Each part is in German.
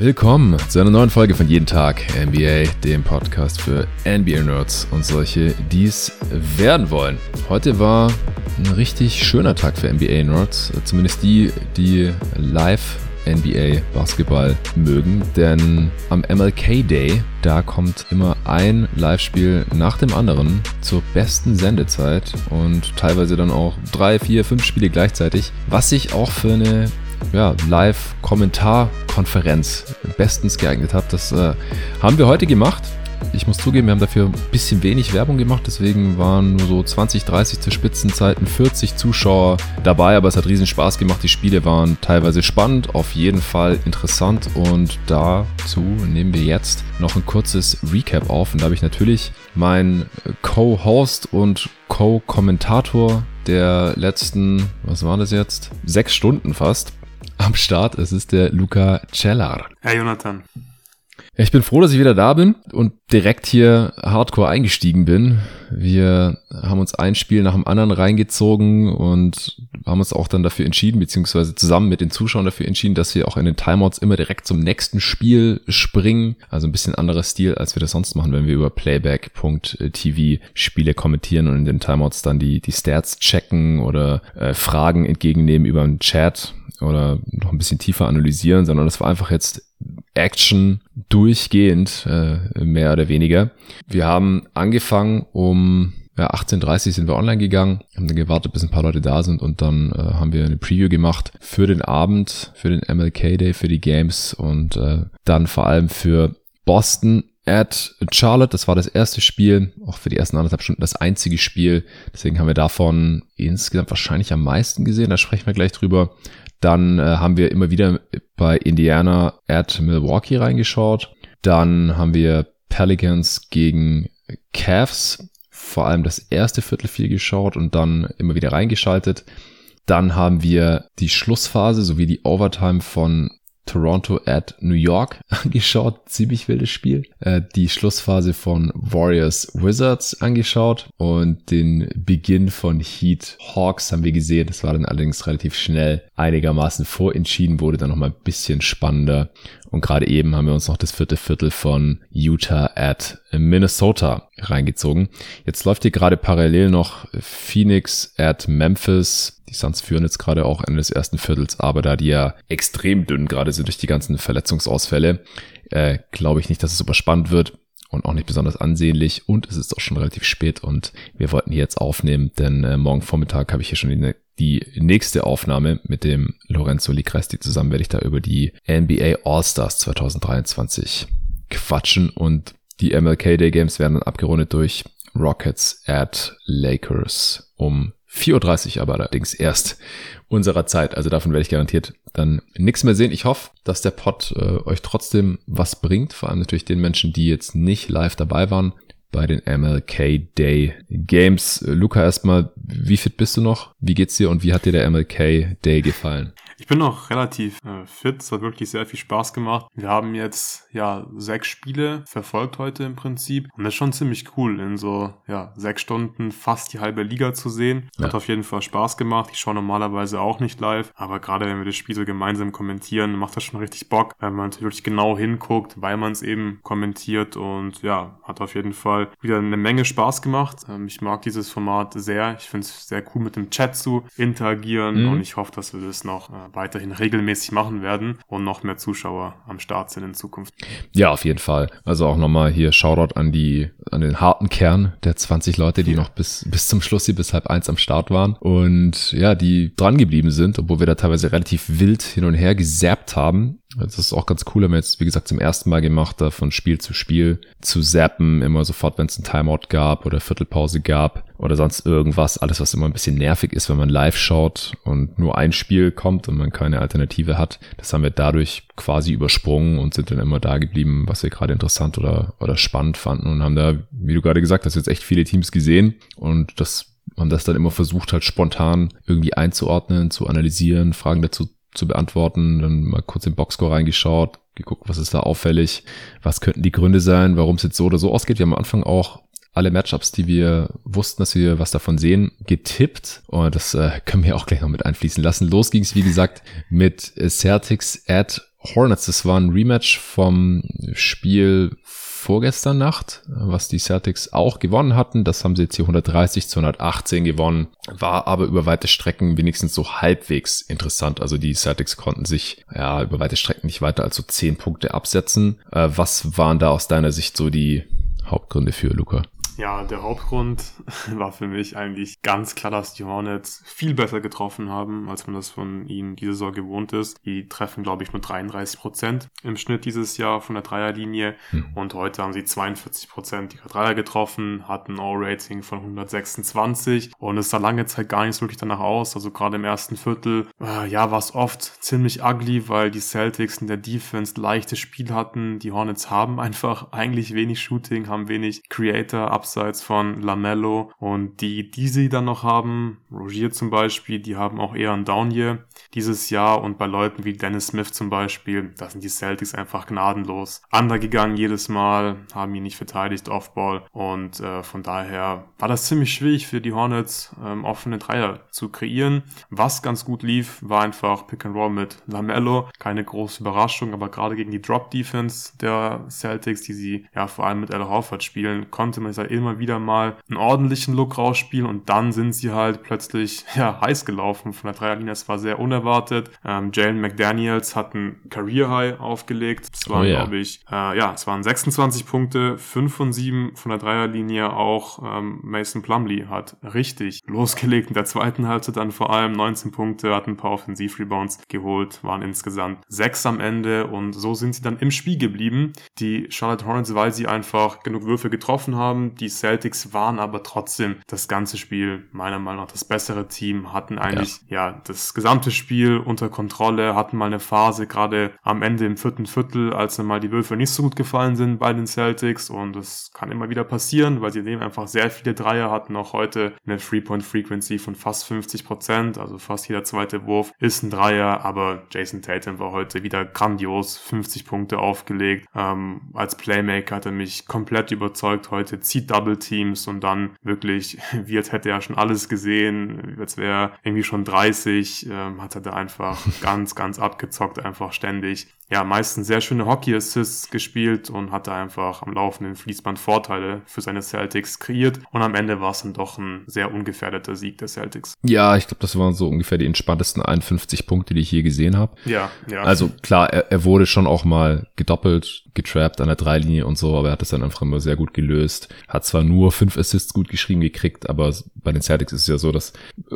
Willkommen zu einer neuen Folge von Jeden Tag NBA, dem Podcast für NBA-Nerds und solche, die es werden wollen. Heute war ein richtig schöner Tag für NBA-Nerds, zumindest die, die live NBA Basketball mögen, denn am MLK Day, da kommt immer ein Live-Spiel nach dem anderen zur besten Sendezeit und teilweise dann auch drei, vier, fünf Spiele gleichzeitig, was sich auch für eine ja, Live-Kommentarkonferenz bestens geeignet hat. Das äh, haben wir heute gemacht. Ich muss zugeben, wir haben dafür ein bisschen wenig Werbung gemacht, deswegen waren nur so 20, 30 zu Spitzenzeiten 40 Zuschauer dabei, aber es hat riesen Spaß gemacht. Die Spiele waren teilweise spannend, auf jeden Fall interessant und dazu nehmen wir jetzt noch ein kurzes Recap auf und da habe ich natürlich meinen Co-Host und Co-Kommentator der letzten, was war das jetzt? Sechs Stunden fast am Start. Es ist der Luca Cellar. Herr Jonathan. Ich bin froh, dass ich wieder da bin und direkt hier hardcore eingestiegen bin. Wir haben uns ein Spiel nach dem anderen reingezogen und haben uns auch dann dafür entschieden, beziehungsweise zusammen mit den Zuschauern dafür entschieden, dass wir auch in den Timeouts immer direkt zum nächsten Spiel springen. Also ein bisschen anderer Stil, als wir das sonst machen, wenn wir über Playback.tv Spiele kommentieren und in den Timeouts dann die, die Stats checken oder äh, Fragen entgegennehmen über den Chat oder noch ein bisschen tiefer analysieren, sondern das war einfach jetzt Action durchgehend, äh, mehr oder weniger. Wir haben angefangen um ja, 18.30 sind wir online gegangen, haben dann gewartet, bis ein paar Leute da sind und dann äh, haben wir eine Preview gemacht für den Abend, für den MLK Day, für die Games und äh, dann vor allem für Boston at Charlotte. Das war das erste Spiel, auch für die ersten anderthalb Stunden das einzige Spiel. Deswegen haben wir davon insgesamt wahrscheinlich am meisten gesehen. Da sprechen wir gleich drüber. Dann äh, haben wir immer wieder bei Indiana at Milwaukee reingeschaut. Dann haben wir Pelicans gegen Cavs vor allem das erste Viertel viel geschaut und dann immer wieder reingeschaltet. Dann haben wir die Schlussphase sowie die Overtime von Toronto at New York angeschaut. Ziemlich wildes Spiel. Äh, die Schlussphase von Warriors Wizards angeschaut und den Beginn von Heat Hawks haben wir gesehen. Das war dann allerdings relativ schnell einigermaßen vorentschieden, wurde dann nochmal ein bisschen spannender. Und gerade eben haben wir uns noch das vierte Viertel von Utah at Minnesota reingezogen. Jetzt läuft hier gerade parallel noch Phoenix at Memphis die Suns führen jetzt gerade auch Ende des ersten Viertels, aber da die ja extrem dünn gerade sind durch die ganzen Verletzungsausfälle, äh, glaube ich nicht, dass es super spannend wird und auch nicht besonders ansehnlich. Und es ist auch schon relativ spät und wir wollten hier jetzt aufnehmen, denn äh, morgen Vormittag habe ich hier schon die, die nächste Aufnahme mit dem Lorenzo Ligresti zusammen, werde ich da über die NBA All-Stars 2023 quatschen und die MLK Day Games werden dann abgerundet durch Rockets at Lakers um 4.30 Uhr aber allerdings erst unserer Zeit. Also davon werde ich garantiert dann nichts mehr sehen. Ich hoffe, dass der Pod äh, euch trotzdem was bringt. Vor allem natürlich den Menschen, die jetzt nicht live dabei waren bei den MLK Day Games. Luca, erstmal, wie fit bist du noch? Wie geht's dir und wie hat dir der MLK Day gefallen? Ich bin noch relativ äh, fit, es hat wirklich sehr viel Spaß gemacht. Wir haben jetzt ja sechs Spiele verfolgt heute im Prinzip und das ist schon ziemlich cool, in so ja sechs Stunden fast die halbe Liga zu sehen. Hat ja. auf jeden Fall Spaß gemacht. Ich schaue normalerweise auch nicht live, aber gerade wenn wir das Spiel so gemeinsam kommentieren, macht das schon richtig Bock, wenn man wirklich genau hinguckt, weil man es eben kommentiert und ja, hat auf jeden Fall wieder eine Menge Spaß gemacht. Ähm, ich mag dieses Format sehr. Ich finde es sehr cool mit dem Chat zu interagieren mhm. und ich hoffe, dass wir das noch äh, weiterhin regelmäßig machen werden und noch mehr Zuschauer am Start sind in Zukunft. Ja, auf jeden Fall. Also auch nochmal hier Shoutout an die, an den harten Kern der 20 Leute, die ja. noch bis, bis zum Schluss hier bis halb eins am Start waren und ja, die dran geblieben sind, obwohl wir da teilweise relativ wild hin und her gesäppt haben. Das ist auch ganz cool, haben wir jetzt, wie gesagt, zum ersten Mal gemacht, da von Spiel zu Spiel zu zappen, immer sofort, wenn es ein Timeout gab oder Viertelpause gab oder sonst irgendwas. Alles, was immer ein bisschen nervig ist, wenn man live schaut und nur ein Spiel kommt und man keine Alternative hat. Das haben wir dadurch quasi übersprungen und sind dann immer da geblieben, was wir gerade interessant oder, oder spannend fanden und haben da, wie du gerade gesagt hast, jetzt echt viele Teams gesehen und das haben das dann immer versucht, halt spontan irgendwie einzuordnen, zu analysieren, Fragen dazu zu beantworten, dann mal kurz in Boxscore reingeschaut, geguckt, was ist da auffällig, was könnten die Gründe sein, warum es jetzt so oder so ausgeht. Wir haben am Anfang auch alle Matchups, die wir wussten, dass wir was davon sehen, getippt. Und das äh, können wir auch gleich noch mit einfließen lassen. Los ging es, wie gesagt, mit Celtics at Hornets. Das war ein Rematch vom Spiel vorgestern Nacht, was die Celtics auch gewonnen hatten. Das haben sie jetzt hier 130 zu 118 gewonnen, war aber über weite Strecken wenigstens so halbwegs interessant. Also die Celtics konnten sich ja über weite Strecken nicht weiter als so 10 Punkte absetzen. Äh, was waren da aus deiner Sicht so die Hauptgründe für Luca? Ja, der Hauptgrund war für mich eigentlich ganz klar, dass die Hornets viel besser getroffen haben, als man das von ihnen diese Saison gewohnt ist. Die treffen, glaube ich, nur 33 Prozent im Schnitt dieses Jahr von der Dreierlinie. Mhm. Und heute haben sie 42 Prozent ihrer Dreier getroffen, hatten ein O-Rating von 126 und es sah lange Zeit gar nicht so wirklich danach aus. Also gerade im ersten Viertel, äh, ja, war es oft ziemlich ugly, weil die Celtics in der Defense leichtes Spiel hatten. Die Hornets haben einfach eigentlich wenig Shooting, haben wenig Creator, abseits von Lamello. Und die, die sie dann noch haben, Rogier zum Beispiel, die haben auch eher ein Down Year dieses Jahr. Und bei Leuten wie Dennis Smith zum Beispiel, da sind die Celtics einfach gnadenlos undergegangen jedes Mal, haben ihn nicht verteidigt, Offball. Und äh, von daher war das ziemlich schwierig für die Hornets, ähm, offene Dreier zu kreieren. Was ganz gut lief, war einfach Pick and Roll mit Lamello. Keine große Überraschung, aber gerade gegen die Drop Defense der Celtics, die sie ja vor allem mit Al Horford spielen, konnte man sich immer wieder mal einen ordentlichen Look rausspielen und dann sind sie halt plötzlich ja heiß gelaufen von der Dreierlinie. Es war sehr unerwartet. Ähm, Jalen McDaniels hat ein Career High aufgelegt. Es waren, oh, yeah. glaube ich, äh, ja, es waren 26 Punkte, 5 von 7 von der Dreierlinie. Auch ähm, Mason Plumley hat richtig losgelegt in der zweiten Halbzeit dann vor allem 19 Punkte, hat ein paar Offensiv-Rebounds geholt, waren insgesamt 6 am Ende und so sind sie dann im Spiel geblieben. Die Charlotte Hornets, weil sie einfach genug Würfe getroffen haben, die Celtics waren aber trotzdem das ganze Spiel meiner Meinung nach das bessere Team, hatten eigentlich ja, ja das gesamte Spiel unter Kontrolle, hatten mal eine Phase gerade am Ende im vierten Viertel, als dann mal die Würfe nicht so gut gefallen sind bei den Celtics. Und das kann immer wieder passieren, weil sie nehmen einfach sehr viele Dreier hatten auch heute eine Three-Point-Frequency von fast 50 Prozent, also fast jeder zweite Wurf ist ein Dreier, aber Jason Tatum war heute wieder grandios, 50 Punkte aufgelegt, ähm, als Playmaker hat er mich komplett überzeugt. Heute, zieht Double Teams und dann wirklich, wie jetzt hätte er schon alles gesehen, als wäre irgendwie schon 30, ähm, hat er da einfach ganz, ganz abgezockt, einfach ständig ja, meistens sehr schöne Hockey-Assists gespielt und hatte einfach am laufenden Fließband Vorteile für seine Celtics kreiert. Und am Ende war es dann doch ein sehr ungefährdeter Sieg der Celtics. Ja, ich glaube, das waren so ungefähr die entspanntesten 51 Punkte, die ich je gesehen habe. Ja, ja. Also klar, er, er wurde schon auch mal gedoppelt, getrappt an der Dreilinie und so, aber er hat es dann einfach immer sehr gut gelöst. Hat zwar nur fünf Assists gut geschrieben gekriegt, aber bei den Celtics ist es ja so, dass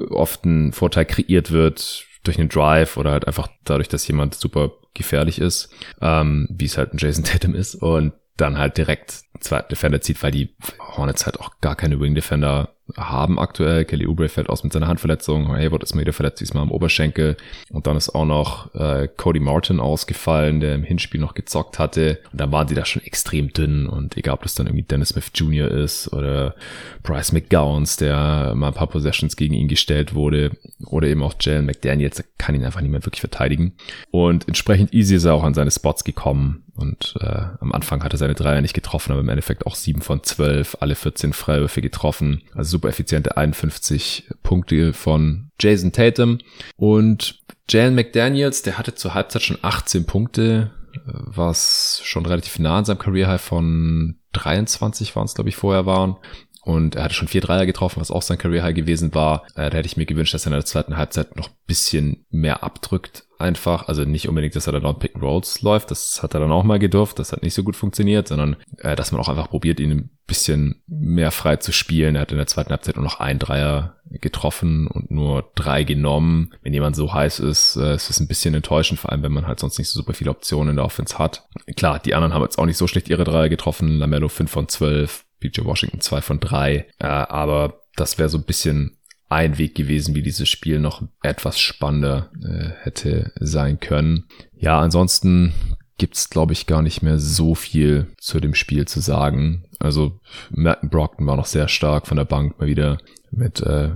oft ein Vorteil kreiert wird durch einen Drive oder halt einfach dadurch, dass jemand super gefährlich ist, ähm, wie es halt ein Jason Tatum ist und dann halt direkt zweiten Defender zieht, weil die Hornets halt auch gar keine Wing Defender haben aktuell. Kelly Oubre fällt aus mit seiner Handverletzung. Hayward ist mal wieder verletzt, diesmal am Oberschenkel. Und dann ist auch noch äh, Cody Martin ausgefallen, der im Hinspiel noch gezockt hatte. Und dann waren die da schon extrem dünn. Und egal, ob das dann irgendwie Dennis Smith Jr. ist oder Bryce McGowns, der mal ein paar Possessions gegen ihn gestellt wurde. Oder eben auch Jalen McDaniels, kann ihn einfach mehr wirklich verteidigen. Und entsprechend easy ist er auch an seine Spots gekommen. Und äh, am Anfang hat er seine Dreier nicht getroffen, aber im Endeffekt auch 7 von 12, alle 14 Freiwürfe getroffen. Also super effiziente 51 Punkte von Jason Tatum. Und Jalen McDaniels, der hatte zur Halbzeit schon 18 Punkte, was schon relativ nah an seinem Career High von 23 waren es, glaube ich, vorher waren. Und er hatte schon vier Dreier getroffen, was auch sein Career High gewesen war. Äh, da hätte ich mir gewünscht, dass er in der zweiten Halbzeit noch bisschen mehr abdrückt einfach. Also nicht unbedingt, dass er dann Pick and Rolls läuft. Das hat er dann auch mal gedurft. Das hat nicht so gut funktioniert, sondern äh, dass man auch einfach probiert, ihn ein bisschen mehr frei zu spielen. Er hat in der zweiten Halbzeit nur noch ein Dreier getroffen und nur drei genommen. Wenn jemand so heiß ist, äh, ist es ein bisschen enttäuschend, vor allem wenn man halt sonst nicht so super viele Optionen in der Offense hat. Klar, die anderen haben jetzt auch nicht so schlecht ihre Dreier getroffen. Lamello 5 von 12, PJ Washington 2 von 3. Äh, aber das wäre so ein bisschen ein Weg gewesen, wie dieses Spiel noch etwas spannender äh, hätte sein können. Ja, ansonsten gibt's glaube ich gar nicht mehr so viel zu dem Spiel zu sagen. Also Merton Brockton war noch sehr stark von der Bank mal wieder mit äh,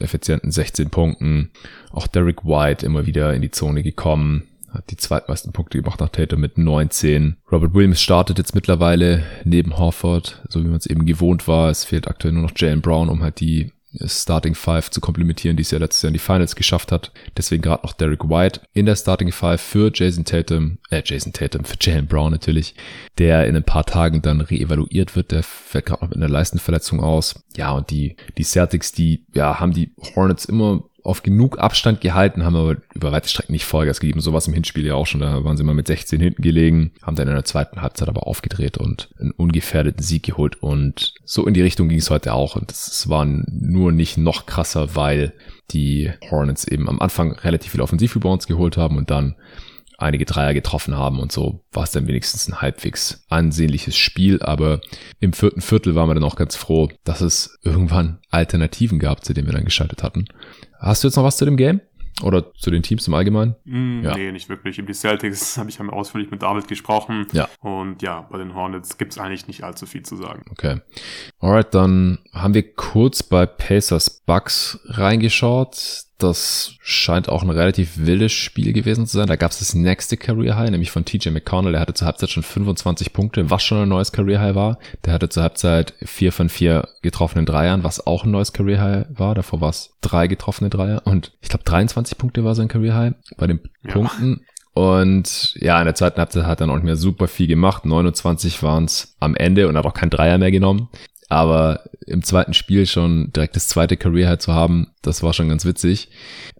effizienten 16 Punkten. Auch Derek White immer wieder in die Zone gekommen hat die zweitmeisten Punkte gemacht nach Tatum mit 19. Robert Williams startet jetzt mittlerweile neben Horford, so wie man es eben gewohnt war. Es fehlt aktuell nur noch Jalen Brown, um halt die Starting Five zu komplementieren, die es ja letztes Jahr in die Finals geschafft hat. Deswegen gerade noch Derek White in der Starting Five für Jason Tatum, äh, Jason Tatum, für Jalen Brown natürlich, der in ein paar Tagen dann reevaluiert wird. Der fällt gerade noch mit einer Leistenverletzung aus. Ja, und die, die Celtics, die, ja, haben die Hornets immer auf genug Abstand gehalten, haben aber über weite Strecken nicht Vollgas gegeben. Sowas im Hinspiel ja auch schon. Da waren sie mal mit 16 hinten gelegen, haben dann in der zweiten Halbzeit aber aufgedreht und einen ungefährdeten Sieg geholt. Und so in die Richtung ging es heute auch. Und es war nur nicht noch krasser, weil die Hornets eben am Anfang relativ viel Offensivrebounds geholt haben und dann einige Dreier getroffen haben und so war es dann wenigstens ein halbwegs ansehnliches Spiel. Aber im vierten Viertel waren wir dann auch ganz froh, dass es irgendwann Alternativen gab, zu denen wir dann geschaltet hatten. Hast du jetzt noch was zu dem Game? Oder zu den Teams im Allgemeinen? Mm, ja. Nee, nicht wirklich. Über die Celtics habe ich ausführlich mit David gesprochen. Ja. Und ja, bei den Hornets gibt es eigentlich nicht allzu viel zu sagen. Okay. Alright, dann haben wir kurz bei Pacers Bucks reingeschaut. Das scheint auch ein relativ wildes Spiel gewesen zu sein. Da gab es das nächste Career High, nämlich von TJ McConnell. Der hatte zur Halbzeit schon 25 Punkte, was schon ein neues Career High war. Der hatte zur Halbzeit vier von vier getroffenen Dreiern, was auch ein neues Career High war. Davor war es drei getroffene Dreier und ich glaube 23 Punkte war sein Career High bei den ja. Punkten. Und ja, in der zweiten Halbzeit hat er noch nicht mehr super viel gemacht. 29 waren es am Ende und hat auch kein Dreier mehr genommen. Aber im zweiten Spiel schon direkt das zweite Career High zu haben, das war schon ganz witzig.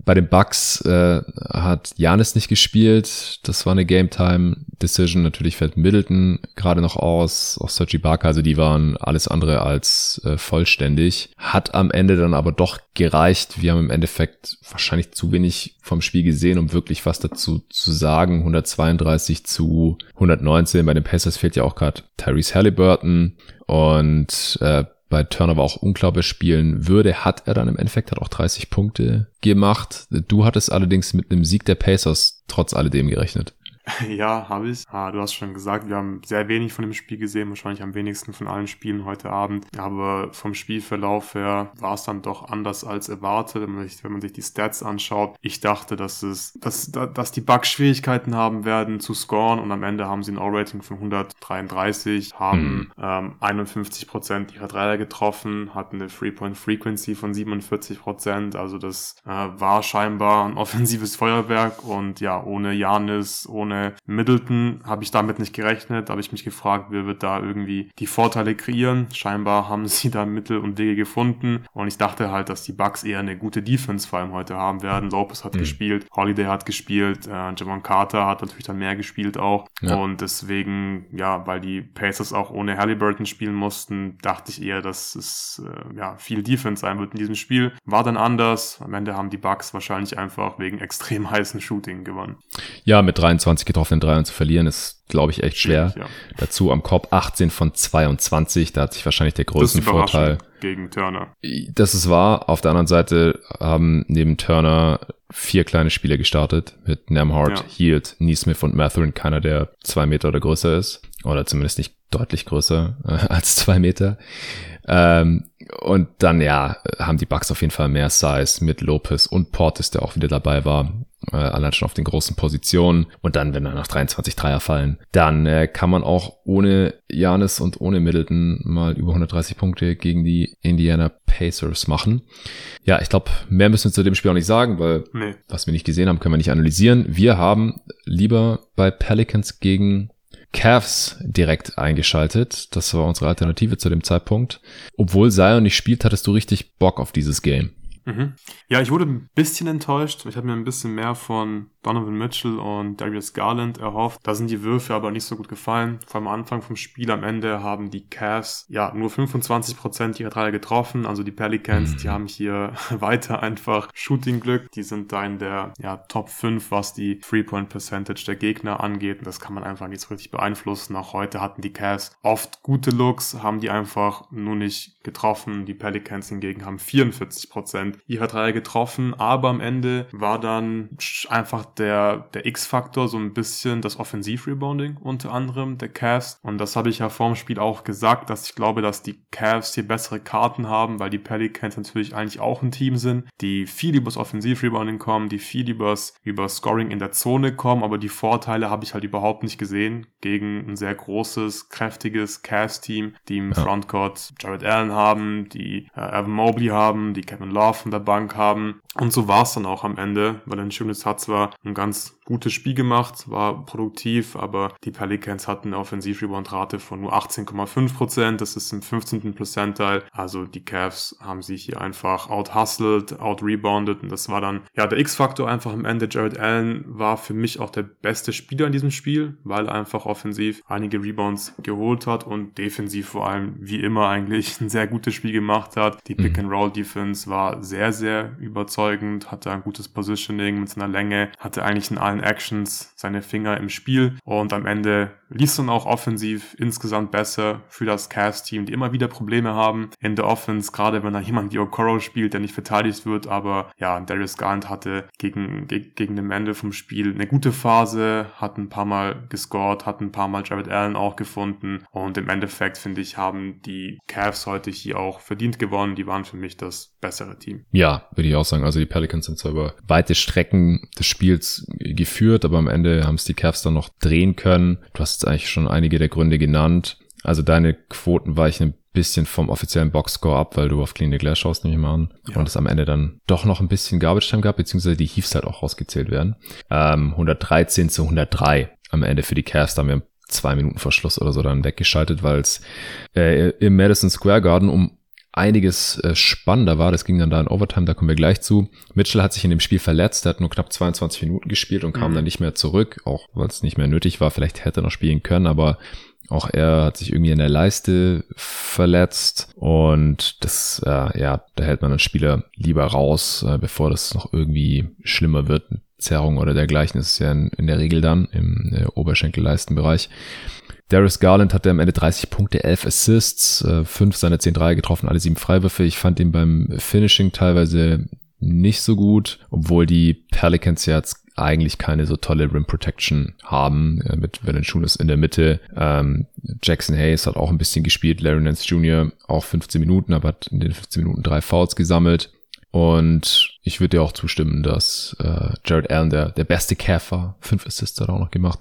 Bei den Bucks äh, hat Janis nicht gespielt. Das war eine Game Time Decision. Natürlich fällt Middleton gerade noch aus, auch Sergi Barker. Also die waren alles andere als äh, vollständig. Hat am Ende dann aber doch gereicht. Wir haben im Endeffekt wahrscheinlich zu wenig vom Spiel gesehen, um wirklich was dazu zu sagen. 132 zu 119. Bei den Pacers fehlt ja auch gerade Tyrese Halliburton und äh, bei Turnover auch unglaublich spielen würde, hat er dann im Endeffekt hat auch 30 Punkte gemacht. Du hattest allerdings mit einem Sieg der Pacers trotz alledem gerechnet. Ja, habe ich. Ah, du hast schon gesagt, wir haben sehr wenig von dem Spiel gesehen, wahrscheinlich am wenigsten von allen Spielen heute Abend. Aber vom Spielverlauf her war es dann doch anders als erwartet, wenn man sich, wenn man sich die Stats anschaut. Ich dachte, dass es, dass, dass die Bugs Schwierigkeiten haben werden zu scoren und am Ende haben sie ein O-Rating von 133, haben mhm. ähm, 51 Prozent ihrer Dreier getroffen, hatten eine Three-Point-Frequency von 47 Prozent. Also das äh, war scheinbar ein offensives Feuerwerk und ja, ohne Janis, ohne Middleton habe ich damit nicht gerechnet. Da habe ich mich gefragt, wer wird da irgendwie die Vorteile kreieren. Scheinbar haben sie da Mittel und Wege gefunden. Und ich dachte halt, dass die Bucks eher eine gute Defense vor allem heute haben werden. Lopez hat mhm. gespielt, Holiday hat gespielt, äh, Javon Carter hat natürlich dann mehr gespielt auch. Ja. Und deswegen, ja, weil die Pacers auch ohne Halliburton spielen mussten, dachte ich eher, dass es äh, ja viel Defense sein wird in diesem Spiel. War dann anders. Am Ende haben die Bucks wahrscheinlich einfach wegen extrem heißen Shooting gewonnen. Ja, mit 23 getroffenen Dreiern zu verlieren, ist, glaube ich, echt schwer. Ja. Dazu am Korb 18 von 22, da hat sich wahrscheinlich der größte Vorteil. Gegen Turner. Das ist wahr. Auf der anderen Seite haben neben Turner vier kleine Spieler gestartet mit Nemhard, ja. Heald, Neesmith und Matherin, keiner der zwei Meter oder größer ist. Oder zumindest nicht deutlich größer äh, als zwei Meter. Ähm, und dann, ja, haben die Bucks auf jeden Fall mehr Size mit Lopez und Portis, der auch wieder dabei war. Äh, allein schon auf den großen Positionen. Und dann, wenn dann nach 23 Dreier fallen, dann äh, kann man auch ohne Janis und ohne Middleton mal über 130 Punkte gegen die Indiana Pacers machen. Ja, ich glaube, mehr müssen wir zu dem Spiel auch nicht sagen, weil nee. was wir nicht gesehen haben, können wir nicht analysieren. Wir haben lieber bei Pelicans gegen Cavs direkt eingeschaltet. Das war unsere Alternative zu dem Zeitpunkt. Obwohl Zion nicht spielt, hattest du richtig Bock auf dieses Game. Mhm. Ja, ich wurde ein bisschen enttäuscht. Ich habe mir ein bisschen mehr von Donovan Mitchell und Darius Garland erhofft. Da sind die Würfe aber nicht so gut gefallen. Vor allem am Anfang vom Spiel, am Ende haben die Cavs ja nur 25% ihrer Dreier getroffen. Also die Pelicans, mhm. die haben hier weiter einfach Shooting-Glück. Die sind da in der ja, Top 5, was die Three-Point-Percentage der Gegner angeht. Und das kann man einfach nicht so richtig beeinflussen. Auch heute hatten die Cavs oft gute Looks, haben die einfach nur nicht getroffen. Die Pelicans hingegen haben 44% ihrer Dreier getroffen. Aber am Ende war dann einfach der, der X-Faktor so ein bisschen das Offensiv-Rebounding unter anderem der Cavs. Und das habe ich ja vorm Spiel auch gesagt, dass ich glaube, dass die Cavs hier bessere Karten haben, weil die Pelicans natürlich eigentlich auch ein Team sind, die viel übers Offensiv-Rebounding kommen, die viel übers, über Scoring in der Zone kommen, aber die Vorteile habe ich halt überhaupt nicht gesehen gegen ein sehr großes, kräftiges Cavs-Team, die im ja. Frontcourt Jared Allen haben, die äh, Evan Mobley haben, die Kevin Love von der Bank haben. Und so war es dann auch am Ende, weil ein schönes hat zwar ein ganz gutes Spiel gemacht, war produktiv, aber die Pelicans hatten eine Offensiv-Rebound-Rate von nur 18,5%. Das ist im 15. Prozentteil. Also die Cavs haben sich hier einfach out-hustled, out-rebounded und das war dann, ja, der X-Faktor einfach am Ende. Jared Allen war für mich auch der beste Spieler in diesem Spiel, weil er einfach offensiv einige Rebounds geholt hat und defensiv vor allem, wie immer eigentlich, ein sehr gutes Spiel gemacht hat. Die mhm. Pick-and-Roll-Defense war sehr, sehr überzeugend, hatte ein gutes Positioning mit seiner Länge, hatte eigentlich in allen Actions, seine Finger im Spiel und am Ende lief es dann auch offensiv insgesamt besser für das Cast-Team, die immer wieder Probleme haben in der Offense, gerade wenn da jemand wie Okoro spielt, der nicht verteidigt wird, aber ja, Darius Garland hatte gegen, gegen, gegen den Ende vom Spiel eine gute Phase, hat ein paar Mal gescored, hat ein paar Mal Jared Allen auch gefunden und im Endeffekt, finde ich, haben die Cavs heute hier auch verdient gewonnen, die waren für mich das bessere Team. Ja, würde ich auch sagen, also die Pelicans sind zwar über weite Strecken des Spiels geführt, aber am Ende haben es die Cavs dann noch drehen können. Du hast eigentlich schon einige der Gründe genannt. Also deine Quoten weichen ein bisschen vom offiziellen Boxscore ab, weil du auf Clean the Glass schaust, nehme ich mal an. Ja. Und es am Ende dann doch noch ein bisschen Garbage Time gab, beziehungsweise die Heaves halt auch rausgezählt werden. Ähm, 113 zu 103 am Ende für die Cavs. Da haben wir zwei Minuten Verschluss oder so dann weggeschaltet, weil es äh, im Madison Square Garden um einiges äh, spannender war. Das ging dann da in Overtime, da kommen wir gleich zu. Mitchell hat sich in dem Spiel verletzt, er hat nur knapp 22 Minuten gespielt und kam mhm. dann nicht mehr zurück, auch weil es nicht mehr nötig war. Vielleicht hätte er noch spielen können, aber auch er hat sich irgendwie in der Leiste verletzt und das, äh, ja, da hält man einen Spieler lieber raus, äh, bevor das noch irgendwie schlimmer wird. Zerrung oder dergleichen ist ja in, in der Regel dann im äh, Oberschenkelleistenbereich. Darius Garland hatte am Ende 30 Punkte, 11 Assists, äh, 5 seiner 10 Dreier getroffen, alle 7 Freiwürfe. Ich fand ihn beim Finishing teilweise nicht so gut, obwohl die Pelicans jetzt eigentlich keine so tolle Rim Protection haben, äh, mit Valanciunas in der Mitte. Ähm, Jackson Hayes hat auch ein bisschen gespielt, Larry Nance Jr. auch 15 Minuten, aber hat in den 15 Minuten drei Fouls gesammelt. Und ich würde dir auch zustimmen, dass äh, Jared Allen der, der beste Cav war. Fünf Assists hat er auch noch gemacht.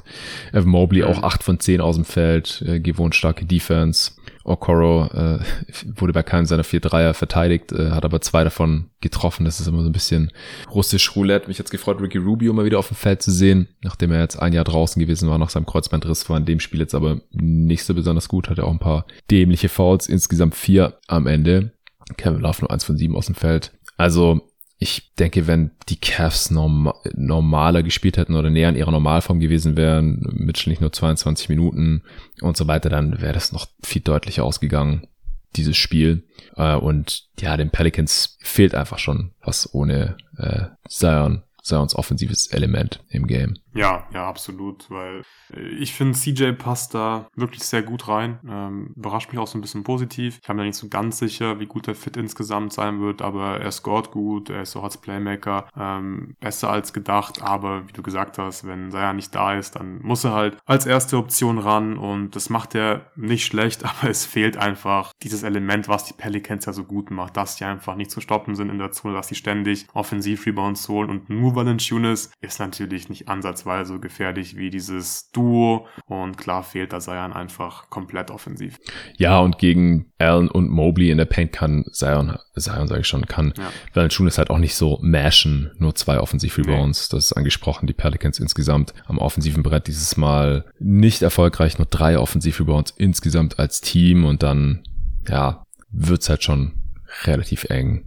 Evan Mobley auch acht von zehn aus dem Feld. Äh, gewohnt starke Defense. Okoro äh, wurde bei keinem seiner vier Dreier verteidigt, äh, hat aber zwei davon getroffen. Das ist immer so ein bisschen russisch Roulette. Mich jetzt gefreut, Ricky Rubio mal wieder auf dem Feld zu sehen, nachdem er jetzt ein Jahr draußen gewesen war nach seinem Kreuzbandriss. War in dem Spiel jetzt aber nicht so besonders gut. Hatte auch ein paar dämliche Fouls. Insgesamt vier am Ende. Kevin Love nur eins von sieben aus dem Feld. Also ich denke, wenn die Cavs norm normaler gespielt hätten oder näher an ihrer Normalform gewesen wären, Mitchell nicht nur 22 Minuten und so weiter, dann wäre das noch viel deutlicher ausgegangen, dieses Spiel. Äh, und ja, den Pelicans fehlt einfach schon was ohne äh, Zion, Zions offensives Element im Game. Ja, ja, absolut, weil äh, ich finde, CJ passt da wirklich sehr gut rein. Ähm, überrascht mich auch so ein bisschen positiv. Ich bin mir nicht so ganz sicher, wie gut der Fit insgesamt sein wird, aber er scored gut, er ist so als Playmaker ähm, besser als gedacht, aber wie du gesagt hast, wenn Saya nicht da ist, dann muss er halt als erste Option ran und das macht er nicht schlecht, aber es fehlt einfach dieses Element, was die Pelicans ja so gut macht, dass die einfach nicht zu stoppen sind in der Zone, dass sie ständig offensiv Rebounds holen und nur Valanciunas ist natürlich nicht ansatzweise ansatzweise so gefährlich wie dieses Duo. Und klar fehlt da Zion einfach komplett offensiv. Ja, und gegen Allen und Mobley in der Paint kann Zion, Zion sage ich schon, kann ja. Valanciunas halt auch nicht so mashen. Nur zwei Offensiv-Rebounds. Nee. Das ist angesprochen. Die Pelicans insgesamt am offensiven Brett dieses Mal nicht erfolgreich. Nur drei Offensiv-Rebounds insgesamt als Team. Und dann, ja, wird's halt schon relativ eng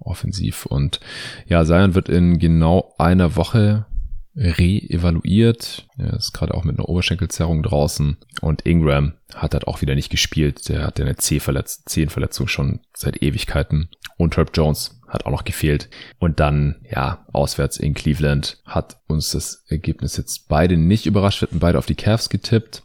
offensiv. Und ja, Zion wird in genau einer Woche re-evaluiert. Er ist gerade auch mit einer Oberschenkelzerrung draußen. Und Ingram hat halt auch wieder nicht gespielt. Der hat eine Zehenverletzung schon seit Ewigkeiten. Und Herb Jones hat auch noch gefehlt. Und dann, ja, auswärts in Cleveland hat uns das Ergebnis jetzt beide nicht überrascht. Wir hatten beide auf die Cavs getippt.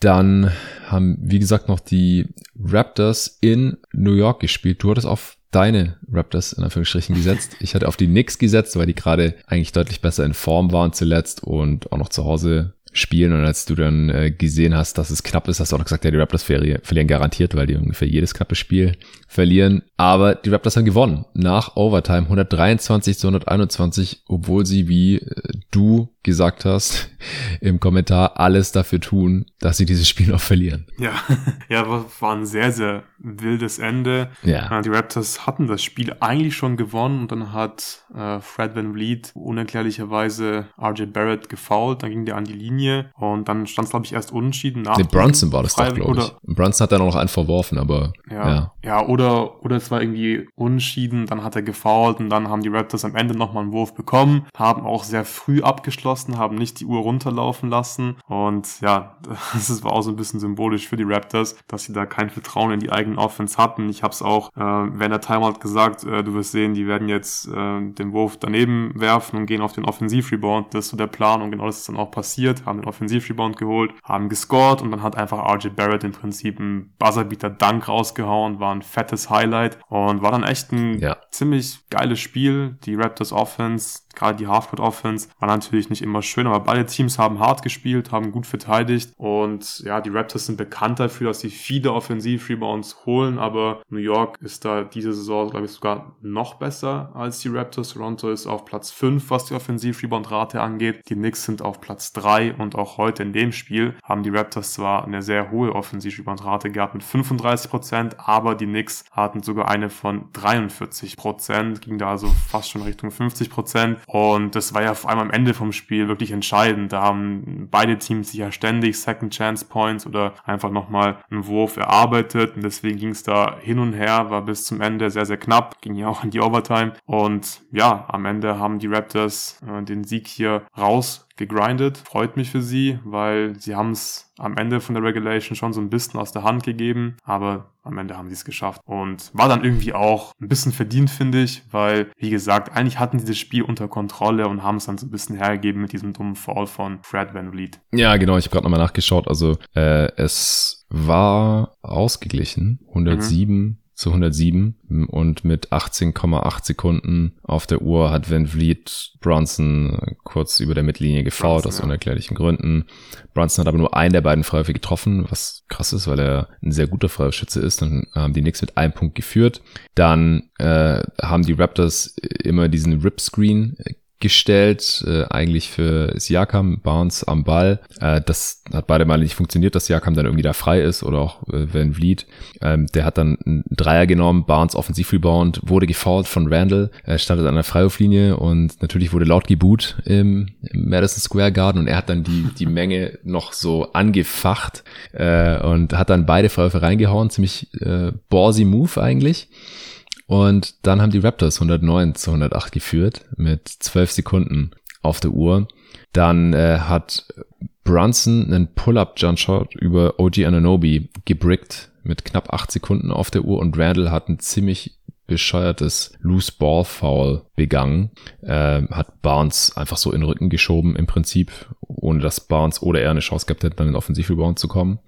Dann haben, wie gesagt, noch die Raptors in New York gespielt. Du hattest auf deine Raptors in Anführungsstrichen gesetzt. Ich hatte auf die Knicks gesetzt, weil die gerade eigentlich deutlich besser in Form waren zuletzt und auch noch zu Hause spielen. Und als du dann äh, gesehen hast, dass es knapp ist, hast du auch gesagt, ja, die Raptors verlieren garantiert, weil die ungefähr jedes knappe Spiel verlieren. Aber die Raptors haben gewonnen. Nach Overtime 123 zu 121, obwohl sie, wie äh, du gesagt hast im Kommentar, alles dafür tun, dass sie dieses Spiel noch verlieren. Ja, ja, war ein sehr, sehr wildes Ende. Ja. Die Raptors hatten das Spiel eigentlich schon gewonnen und dann hat äh, Fred Van Vliet unerklärlicherweise RJ Barrett gefoult, dann ging der an die Linie und dann stand es, glaube ich, erst unentschieden nach. Nee, Brunson war das doch, glaube ich. Brunson hat dann auch noch einen verworfen, aber ja. Ja, ja oder, oder es war irgendwie unentschieden, dann hat er gefoult und dann haben die Raptors am Ende nochmal einen Wurf bekommen, haben auch sehr früh abgeschlossen, haben nicht die Uhr runterlaufen lassen und ja, das war auch so ein bisschen symbolisch für die Raptors, dass sie da kein Vertrauen in die eigenen Offense hatten. Ich habe es auch äh, während der Timeout gesagt, äh, du wirst sehen, die werden jetzt äh, den Wurf daneben werfen und gehen auf den Offensivrebound. Das ist so der Plan und genau das ist dann auch passiert. Haben den Offensivrebound geholt, haben gescored und dann hat einfach RJ Barrett im Prinzip einen Buzzerbeater Dank rausgehauen, war ein fettes Highlight und war dann echt ein ja. ziemlich geiles Spiel. Die Raptors Offense Gerade die Halfcourt Offense war natürlich nicht immer schön, aber beide Teams haben hart gespielt, haben gut verteidigt und ja, die Raptors sind bekannt dafür, dass sie viele Offensiv-Rebounds holen, aber New York ist da diese Saison, glaube ich, sogar noch besser als die Raptors. Toronto ist auf Platz 5, was die Offensiv-Rebound-Rate angeht. Die Knicks sind auf Platz 3 und auch heute in dem Spiel haben die Raptors zwar eine sehr hohe Offensiv-Rebound-Rate gehabt mit 35%, aber die Knicks hatten sogar eine von 43%, ging da also fast schon Richtung 50%. Und das war ja vor allem am Ende vom Spiel wirklich entscheidend. Da haben beide Teams sich ja ständig Second Chance Points oder einfach nochmal einen Wurf erarbeitet. Und deswegen ging es da hin und her, war bis zum Ende sehr, sehr knapp, ging ja auch in die Overtime. Und ja, am Ende haben die Raptors äh, den Sieg hier raus gegrindet. Freut mich für sie, weil sie haben es am Ende von der Regulation schon so ein bisschen aus der Hand gegeben, aber am Ende haben sie es geschafft und war dann irgendwie auch ein bisschen verdient, finde ich, weil, wie gesagt, eigentlich hatten sie das Spiel unter Kontrolle und haben es dann so ein bisschen hergegeben mit diesem dummen Fall von Fred Van Vliet. Ja, genau, ich habe gerade nochmal nachgeschaut, also äh, es war ausgeglichen, 107 mhm zu 107 und mit 18,8 Sekunden auf der Uhr hat Van Vliet Bronson kurz über der Mittellinie gefault aus ja. unerklärlichen Gründen. Bronson hat aber nur einen der beiden Freiwürfe getroffen, was krass ist, weil er ein sehr guter Freiwurfschütze ist. Dann haben die Knicks mit einem Punkt geführt. Dann äh, haben die Raptors immer diesen Rip Screen gestellt, äh, eigentlich für Siakam, Barnes am Ball. Äh, das hat beide Male nicht funktioniert, dass Siakam dann irgendwie da frei ist oder auch äh, Van Vliet. Ähm, der hat dann einen Dreier genommen, Barnes Offensivrebound, wurde gefoult von Randall, er startet an der Freiwurflinie und natürlich wurde laut geboot im, im Madison Square Garden und er hat dann die, die Menge noch so angefacht äh, und hat dann beide Freiwürfe reingehauen, ziemlich äh, ballsy Move eigentlich. Und dann haben die Raptors 109 zu 108 geführt mit 12 Sekunden auf der Uhr. Dann äh, hat Brunson einen Pull-Up-Jump-Shot über OG Ananobi gebrickt mit knapp 8 Sekunden auf der Uhr und Randall hat ein ziemlich bescheuertes Loose Ball Foul begangen, äh, hat Barnes einfach so in den Rücken geschoben im Prinzip, ohne dass Barnes oder er eine Chance gehabt hätte, dann in Offensivrebound zu kommen.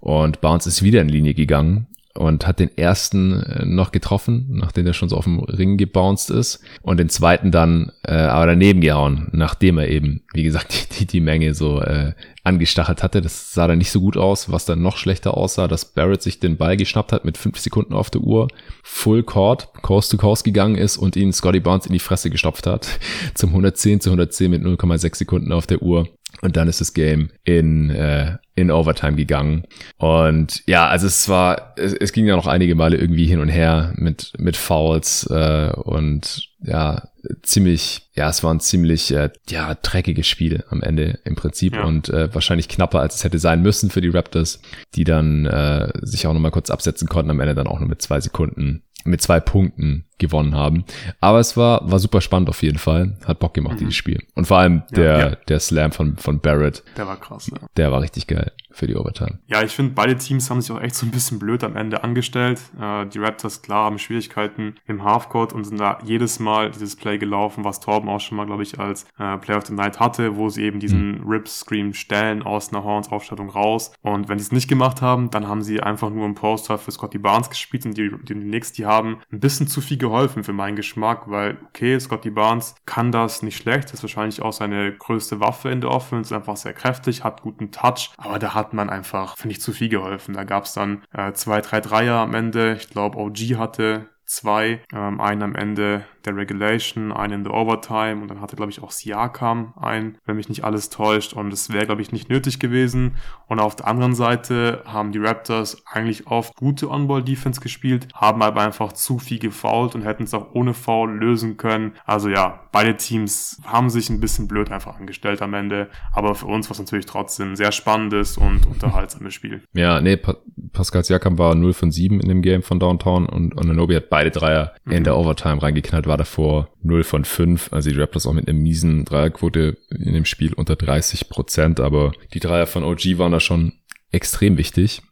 Und Barnes ist wieder in Linie gegangen und hat den ersten äh, noch getroffen, nachdem er schon so auf dem Ring gebounced ist und den zweiten dann äh, aber daneben gehauen, nachdem er eben, wie gesagt, die, die Menge so äh, angestachelt hatte. Das sah dann nicht so gut aus, was dann noch schlechter aussah, dass Barrett sich den Ball geschnappt hat mit fünf Sekunden auf der Uhr, Full Court, Coast to Coast gegangen ist und ihn Scotty Barnes in die Fresse gestopft hat zum 110 zu 110 mit 0,6 Sekunden auf der Uhr. Und dann ist das Game in, äh, in Overtime gegangen. Und ja, also es war, es, es ging ja noch einige Male irgendwie hin und her mit, mit Fouls äh, und ja, ziemlich, ja, es war ein ziemlich, äh, ja, dreckiges Spiel am Ende im Prinzip ja. und äh, wahrscheinlich knapper, als es hätte sein müssen für die Raptors, die dann äh, sich auch nochmal kurz absetzen konnten, am Ende dann auch nur mit zwei Sekunden, mit zwei Punkten gewonnen haben. Aber es war, war super spannend auf jeden Fall. Hat Bock gemacht, mhm. dieses Spiel. Und vor allem der, ja, der Slam von, von Barrett. Der war krass, ja. Der war richtig geil für die Overtime. Ja, ich finde, beide Teams haben sich auch echt so ein bisschen blöd am Ende angestellt. Äh, die Raptors, klar, haben Schwierigkeiten im Halfcourt und sind da jedes Mal dieses Play gelaufen, was Torben auch schon mal, glaube ich, als äh, Play of the Night hatte, wo sie eben diesen mhm. Rip-Scream stellen aus einer Horns-Aufstellung raus. Und wenn sie es nicht gemacht haben, dann haben sie einfach nur ein Poster für Scotty Barnes gespielt und die, die Knicks, die haben ein bisschen zu viel geholfen für meinen Geschmack, weil, okay, Scotty Barnes kann das nicht schlecht, ist wahrscheinlich auch seine größte Waffe in der Offense, einfach sehr kräftig, hat guten Touch, aber da hat man einfach, finde ich, zu viel geholfen. Da gab es dann äh, zwei, drei Dreier am Ende. Ich glaube, OG hatte zwei, ähm, einen am Ende der Regulation, einen in der Overtime und dann hatte, glaube ich, auch Siakam einen, wenn mich nicht alles täuscht und es wäre, glaube ich, nicht nötig gewesen. Und auf der anderen Seite haben die Raptors eigentlich oft gute On-Ball-Defense gespielt, haben aber einfach zu viel gefoult und hätten es auch ohne Foul lösen können. Also ja, beide Teams haben sich ein bisschen blöd einfach angestellt am Ende, aber für uns war es natürlich trotzdem ein sehr spannendes und unterhaltsames Spiel. Ja, nee, pa Pascal Siakam war 0 von 7 in dem Game von Downtown und Onanobi hat beide Dreier mhm. in der Overtime reingeknallt, war davor 0 von 5. Also die Raptors auch mit einer miesen Dreierquote in dem Spiel unter 30 Prozent, aber die Dreier von OG waren da schon extrem wichtig.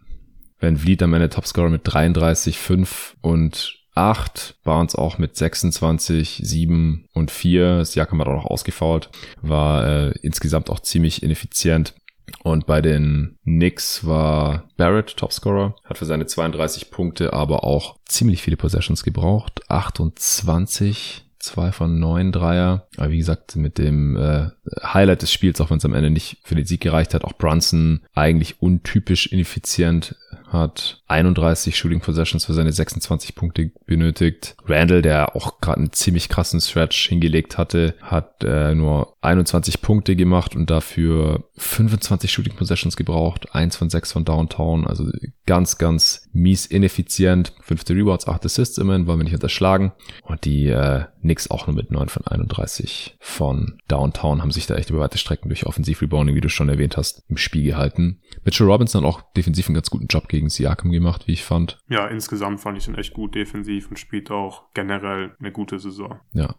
Van Vliet am Ende Topscorer mit 33, 5 und 8, Barnes auch mit 26, 7 und 4. Siakam hat auch noch ausgefault, war äh, insgesamt auch ziemlich ineffizient. Und bei den Knicks war Barrett Topscorer, hat für seine 32 Punkte aber auch ziemlich viele Possessions gebraucht. 28, zwei von neun Dreier. Aber wie gesagt, mit dem äh, Highlight des Spiels, auch wenn es am Ende nicht für den Sieg gereicht hat, auch Brunson eigentlich untypisch ineffizient hat 31 Shooting Possessions für seine 26 Punkte benötigt. Randall, der auch gerade einen ziemlich krassen Stretch hingelegt hatte, hat äh, nur 21 Punkte gemacht und dafür 25 Shooting Possessions gebraucht. Eins von sechs von Downtown. Also ganz, ganz mies ineffizient. Fünfte Rebounds, acht Assists immerhin, wollen wir nicht unterschlagen. Und die äh, Knicks auch nur mit 9 von 31 von Downtown haben sich da echt über weite Strecken durch Offensiv-Rebounding, wie du schon erwähnt hast, im Spiel gehalten. Mitchell Robinson auch defensiv einen ganz guten Job gegen Siakam gemacht, wie ich fand. Ja, insgesamt fand ich ihn echt gut defensiv und spielt auch generell eine gute Saison. Ja,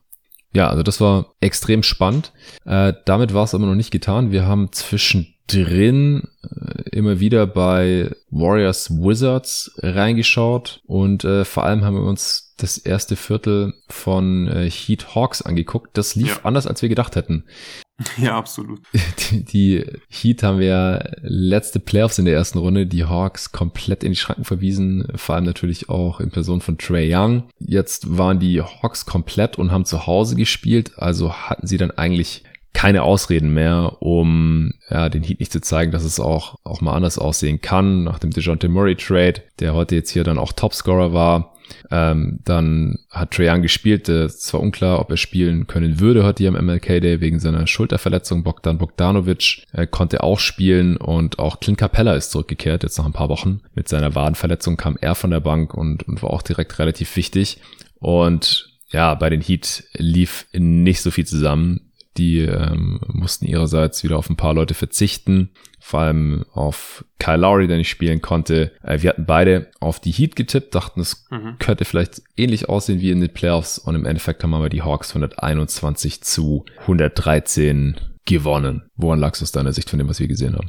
ja, also das war extrem spannend. Äh, damit war es aber noch nicht getan. Wir haben zwischendrin äh, immer wieder bei Warriors Wizards reingeschaut und äh, vor allem haben wir uns das erste Viertel von äh, Heat Hawks angeguckt. Das lief ja. anders, als wir gedacht hätten. Ja, absolut. Die, die Heat haben wir letzte Playoffs in der ersten Runde, die Hawks komplett in die Schranken verwiesen, vor allem natürlich auch in Person von Trey Young. Jetzt waren die Hawks komplett und haben zu Hause gespielt, also hatten sie dann eigentlich keine Ausreden mehr, um ja, den Heat nicht zu zeigen, dass es auch, auch mal anders aussehen kann. Nach dem DeJounte Murray Trade, der heute jetzt hier dann auch Topscorer war, ähm, dann hat Trae gespielt. Es war unklar, ob er spielen können würde heute hier am MLK Day wegen seiner Schulterverletzung. Bogdan Bogdanovic äh, konnte auch spielen und auch Clint Capella ist zurückgekehrt, jetzt nach ein paar Wochen. Mit seiner Wadenverletzung kam er von der Bank und, und war auch direkt relativ wichtig. Und ja, bei den Heat lief nicht so viel zusammen. Die ähm, mussten ihrerseits wieder auf ein paar Leute verzichten vor allem auf Kyle Lowry, der nicht spielen konnte. Äh, wir hatten beide auf die Heat getippt, dachten, es mhm. könnte vielleicht ähnlich aussehen wie in den Playoffs und im Endeffekt haben wir die Hawks 121 zu 113 gewonnen. Woran lag es aus deiner Sicht von dem, was wir gesehen haben?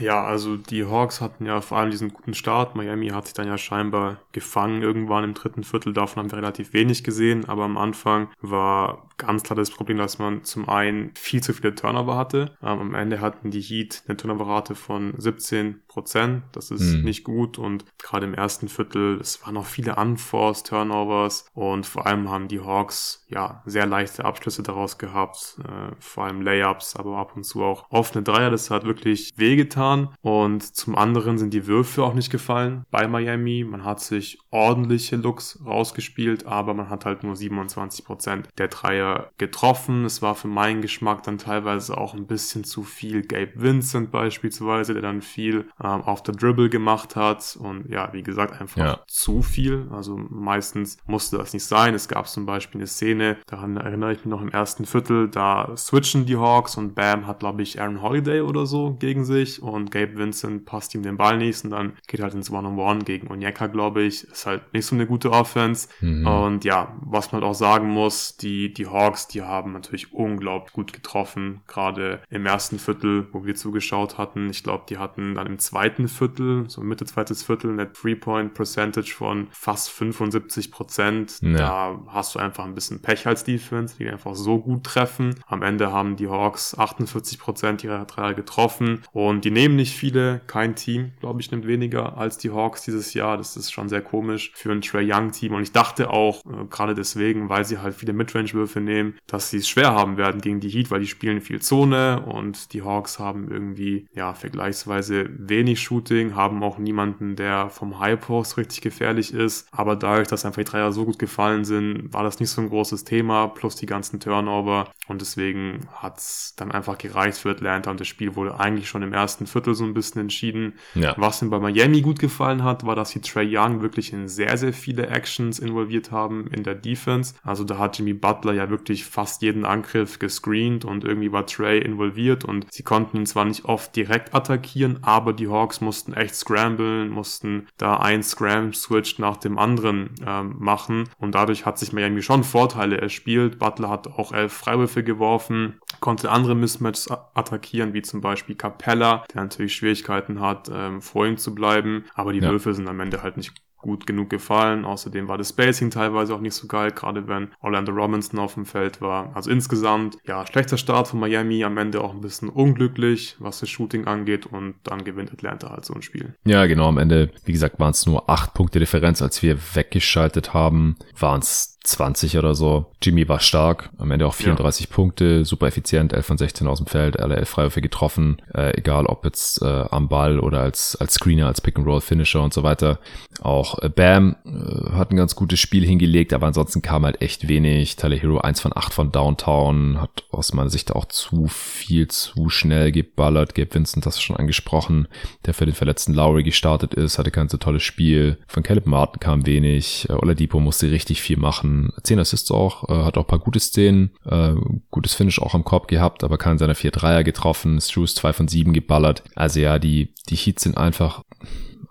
Ja, also die Hawks hatten ja vor allem diesen guten Start. Miami hat sich dann ja scheinbar gefangen irgendwann im dritten Viertel. Davon haben wir relativ wenig gesehen. Aber am Anfang war ganz klar das Problem, dass man zum einen viel zu viele Turnover hatte. Ähm, am Ende hatten die Heat eine Turnoverrate von 17 Prozent. Das ist mhm. nicht gut. Und gerade im ersten Viertel, es waren noch viele Unforced Turnovers. Und vor allem haben die Hawks ja sehr leichte Abschlüsse daraus gehabt. Äh, vor allem Layups, aber ab und zu auch offene Dreier. Das hat wirklich wehgetan getan. Und zum anderen sind die Würfe auch nicht gefallen bei Miami. Man hat sich ordentliche Looks rausgespielt, aber man hat halt nur 27 Prozent der Dreier getroffen. Es war für meinen Geschmack dann teilweise auch ein bisschen zu viel Gabe Vincent beispielsweise, der dann viel ähm, auf der Dribble gemacht hat. Und ja, wie gesagt, einfach ja. zu viel. Also meistens musste das nicht sein. Es gab zum Beispiel eine Szene, daran erinnere ich mich noch im ersten Viertel, da switchen die Hawks und Bam hat, glaube ich, Aaron Holiday oder so gegen sich und Gabe Vincent passt ihm den Ball nicht und dann geht halt ins One-on-One gegen Onyeka, glaube ich. Ist halt nicht so eine gute Offense. Mhm. Und ja, was man halt auch sagen muss, die, die Hawks, die haben natürlich unglaublich gut getroffen, gerade im ersten Viertel, wo wir zugeschaut hatten. Ich glaube, die hatten dann im zweiten Viertel, so Mitte zweites Viertel, eine Three-Point-Percentage von fast 75 Prozent. Ja. Da hast du einfach ein bisschen Pech als Defense, die einfach so gut treffen. Am Ende haben die Hawks 48 Prozent ihrer Dreier getroffen und die nehmen nicht viele. Kein Team, glaube ich, nimmt weniger als die Hawks dieses Jahr. Das ist schon sehr komisch für ein Trey Young Team und ich dachte auch, äh, gerade deswegen, weil sie halt viele Midrange-Würfe nehmen, dass sie es schwer haben werden gegen die Heat, weil die spielen viel Zone und die Hawks haben irgendwie, ja, vergleichsweise wenig Shooting, haben auch niemanden, der vom High Post richtig gefährlich ist. Aber dadurch, dass einfach die Dreier so gut gefallen sind, war das nicht so ein großes Thema, plus die ganzen Turnover. Und deswegen hat's dann einfach gereicht für Atlanta und das Spiel wurde eigentlich schon im ersten Viertel so ein bisschen entschieden. Ja. Was mir bei Miami gut gefallen hat, war, dass sie Trey Young wirklich in sehr, sehr viele Actions involviert haben in der Defense. Also da hat Jimmy Butler ja wirklich fast jeden Angriff gescreent und irgendwie war Trey involviert und sie konnten ihn zwar nicht oft direkt attackieren, aber die Hawks mussten echt scramblen, mussten da ein Scram-Switch nach dem anderen ähm, machen und dadurch hat sich Miami schon Vorteile erspielt. Butler hat auch elf Freiwürfe geworfen, konnte andere Mismatches attackieren, wie zum Beispiel Capella, der natürlich Schwierigkeiten hat, ähm, vor ihm zu bleiben, aber die ja. Würfe sind am Ende halt nicht gut genug gefallen. Außerdem war das Spacing teilweise auch nicht so geil, gerade wenn Orlando Robinson auf dem Feld war. Also insgesamt, ja, schlechter Start von Miami, am Ende auch ein bisschen unglücklich, was das Shooting angeht und dann gewinnt Atlanta halt so ein Spiel. Ja, genau, am Ende, wie gesagt, waren es nur acht Punkte Differenz, als wir weggeschaltet haben, waren es 20 oder so. Jimmy war stark, am Ende auch 34 ja. Punkte, super effizient, 11 von 16 aus dem Feld, alle 11 Freiwürfe getroffen, äh, egal ob jetzt äh, am Ball oder als, als Screener, als Pick-and-Roll-Finisher und so weiter. Auch äh, Bam äh, hat ein ganz gutes Spiel hingelegt, aber ansonsten kam halt echt wenig. Tyler Hero 1 von 8 von Downtown, hat aus meiner Sicht auch zu viel, zu schnell geballert. Gabe Vincent, das schon angesprochen, der für den verletzten Lowry gestartet ist, hatte kein so tolles Spiel. Von Caleb Martin kam wenig. Äh, Oladipo musste richtig viel machen. 10 Assists auch, äh, hat auch paar gute Szenen, äh, gutes Finish auch am Korb gehabt, aber keinen seiner vier Dreier getroffen. Struce 2 von 7 geballert. Also ja, die, die Heats sind einfach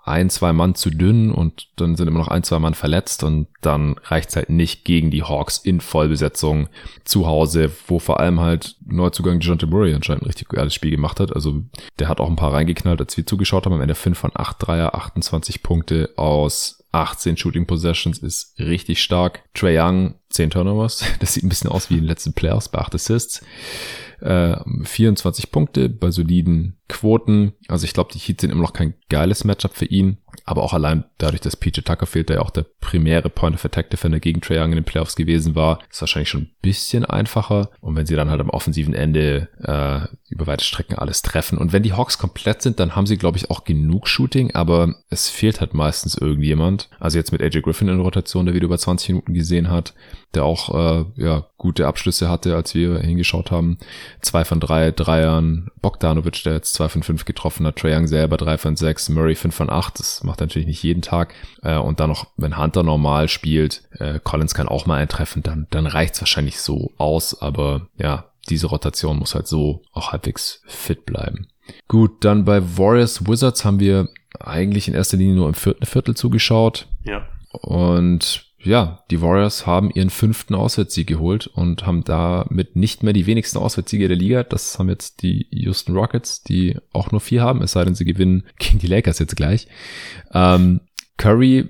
ein, zwei Mann zu dünn und dann sind immer noch ein, zwei Mann verletzt und dann reicht's halt nicht gegen die Hawks in Vollbesetzung zu Hause, wo vor allem halt Neuzugang John Murray anscheinend ein richtig geiles Spiel gemacht hat. Also der hat auch ein paar reingeknallt, als wir zugeschaut haben. Am Ende 5 von 8 Dreier, 28 Punkte aus 18 Shooting Possessions ist richtig stark. Trey Young, 10 Turnovers. Das sieht ein bisschen aus wie in den letzten Playoffs bei 8 Assists. Äh, 24 Punkte bei soliden Quoten. Also ich glaube, die Heats sind immer noch kein geiles Matchup für ihn. Aber auch allein dadurch, dass PJ Tucker fehlt, der ja auch der primäre Point of Attack Defender gegen Trae Young in den Playoffs gewesen war, ist wahrscheinlich schon ein bisschen einfacher. Und wenn sie dann halt am offensiven Ende äh, über weite Strecken alles treffen. Und wenn die Hawks komplett sind, dann haben sie, glaube ich, auch genug Shooting, aber es fehlt halt meistens irgendjemand. Also jetzt mit AJ Griffin in Rotation, der wieder über 20 Minuten gesehen hat, der auch äh, ja gute Abschlüsse hatte, als wir hingeschaut haben. Zwei von drei Dreiern, Bogdanovic, der jetzt zwei von fünf getroffen hat, Trae Young selber drei von sechs, Murray fünf von acht, das macht natürlich nicht jeden Tag. Äh, und dann noch, wenn Hunter normal spielt, äh, Collins kann auch mal eintreffen, dann, dann reicht's wahrscheinlich so aus, aber ja, diese Rotation muss halt so auch halbwegs fit bleiben. Gut, dann bei Warriors Wizards haben wir eigentlich in erster Linie nur im vierten Viertel zugeschaut. Ja. Und ja, die Warriors haben ihren fünften Auswärtssieg geholt und haben damit nicht mehr die wenigsten Auswärtssiege der Liga. Das haben jetzt die Houston Rockets, die auch nur vier haben, es sei denn, sie gewinnen gegen die Lakers jetzt gleich. Ähm, Curry äh,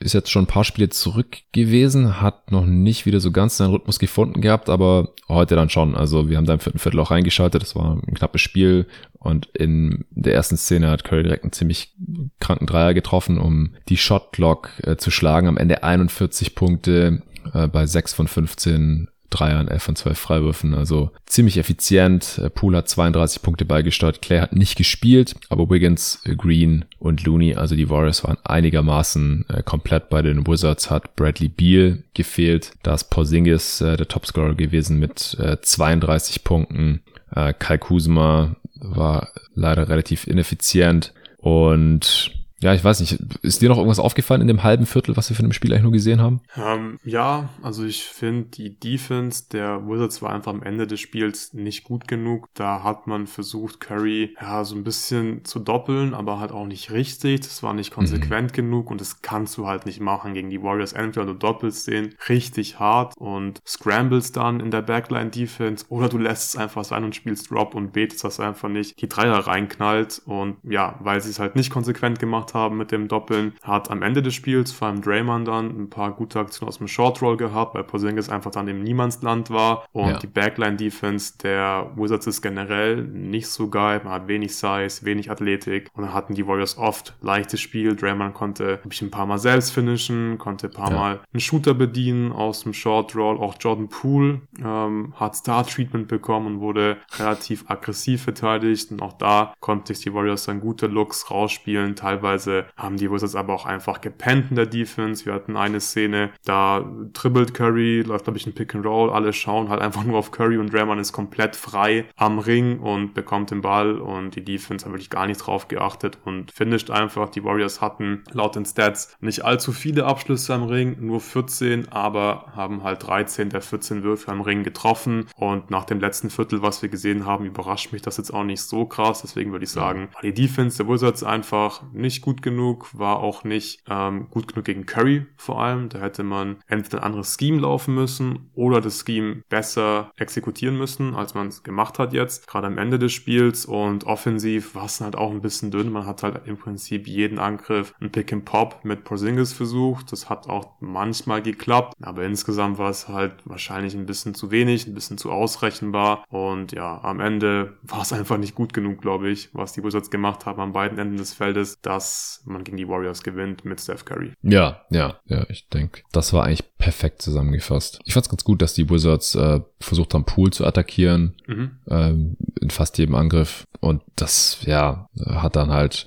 ist jetzt schon ein paar Spiele zurück gewesen, hat noch nicht wieder so ganz seinen Rhythmus gefunden gehabt, aber heute dann schon. Also wir haben da im vierten Viertel auch reingeschaltet, das war ein knappes Spiel und in der ersten Szene hat Curry direkt einen ziemlich kranken Dreier getroffen, um die Shotclock äh, zu schlagen. Am Ende 41 Punkte äh, bei 6 von 15 Dreiern, 11 von 12 Freiwürfen, also ziemlich effizient. Äh, Poole hat 32 Punkte beigesteuert, Clay hat nicht gespielt, aber Wiggins, äh, Green und Looney, also die Warriors waren einigermaßen äh, komplett bei den Wizards, hat Bradley Beal gefehlt, da ist Porzingis der Topscorer gewesen mit äh, 32 Punkten. Kai Kuzma war leider relativ ineffizient und ja, ich weiß nicht, ist dir noch irgendwas aufgefallen in dem halben Viertel, was wir von dem Spiel eigentlich nur gesehen haben? Ähm, ja, also ich finde, die Defense der Wizards war einfach am Ende des Spiels nicht gut genug. Da hat man versucht, Curry ja so ein bisschen zu doppeln, aber halt auch nicht richtig. Das war nicht konsequent mhm. genug und das kannst du halt nicht machen gegen die Warriors. Entweder du doppelst den richtig hart und scrambles dann in der Backline-Defense oder du lässt es einfach sein und spielst Drop und betest, dass einfach nicht die Dreier reinknallt und ja, weil sie es halt nicht konsequent gemacht haben mit dem Doppeln, hat am Ende des Spiels vor allem Draymond dann ein paar gute Aktionen aus dem Short Roll gehabt, weil Porzingis einfach dann im Niemandsland war. Und ja. die Backline Defense der Wizards ist generell nicht so geil, man hat wenig Size, wenig Athletik. Und dann hatten die Warriors oft leichtes Spiel, Draymond konnte ein paar Mal selbst finishen, konnte ein paar ja. Mal einen Shooter bedienen aus dem Short Roll, auch Jordan Poole ähm, hat Star Treatment bekommen und wurde relativ aggressiv verteidigt. Und auch da konnte sich die Warriors dann gute Looks rausspielen, teilweise haben die Wizards aber auch einfach gepennt in der Defense. Wir hatten eine Szene, da dribbelt Curry, läuft glaube ich ein Pick and Roll, alle schauen halt einfach nur auf Curry und Draymond ist komplett frei am Ring und bekommt den Ball und die Defense hat wirklich gar nicht drauf geachtet und finisht einfach. Die Warriors hatten laut den Stats nicht allzu viele Abschlüsse am Ring, nur 14, aber haben halt 13 der 14 Würfe am Ring getroffen und nach dem letzten Viertel, was wir gesehen haben, überrascht mich das jetzt auch nicht so krass. Deswegen würde ich sagen, die Defense der Wizards einfach nicht gut genug, war auch nicht ähm, gut genug gegen Curry vor allem. Da hätte man entweder ein anderes Scheme laufen müssen oder das Scheme besser exekutieren müssen, als man es gemacht hat jetzt, gerade am Ende des Spiels. Und offensiv war es halt auch ein bisschen dünn. Man hat halt im Prinzip jeden Angriff ein Pick and Pop mit Porzingis versucht. Das hat auch manchmal geklappt, aber insgesamt war es halt wahrscheinlich ein bisschen zu wenig, ein bisschen zu ausrechenbar. Und ja, am Ende war es einfach nicht gut genug, glaube ich, was die Wizards gemacht haben an beiden Enden des Feldes, dass man gegen die Warriors gewinnt mit Steph Curry. Ja, ja, ja, ich denke, das war eigentlich perfekt zusammengefasst. Ich fand es ganz gut, dass die Wizards äh, versucht haben, Pool zu attackieren mhm. ähm, in fast jedem Angriff und das, ja, hat dann halt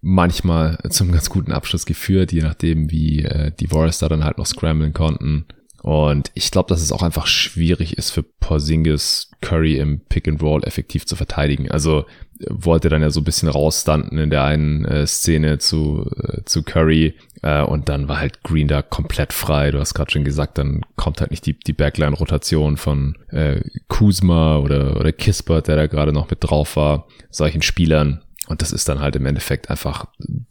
manchmal zum ganz guten Abschluss geführt, je nachdem, wie äh, die Warriors da dann halt noch scramblen konnten. Und ich glaube, dass es auch einfach schwierig ist für Porzingis Curry im Pick and Roll effektiv zu verteidigen. Also wollte dann ja so ein bisschen rausstanden in der einen äh, Szene zu, äh, zu Curry äh, und dann war halt Green da komplett frei. Du hast gerade schon gesagt, dann kommt halt nicht die, die Backline-Rotation von äh, Kuzma oder, oder Kispert, der da gerade noch mit drauf war, solchen Spielern. Und das ist dann halt im Endeffekt einfach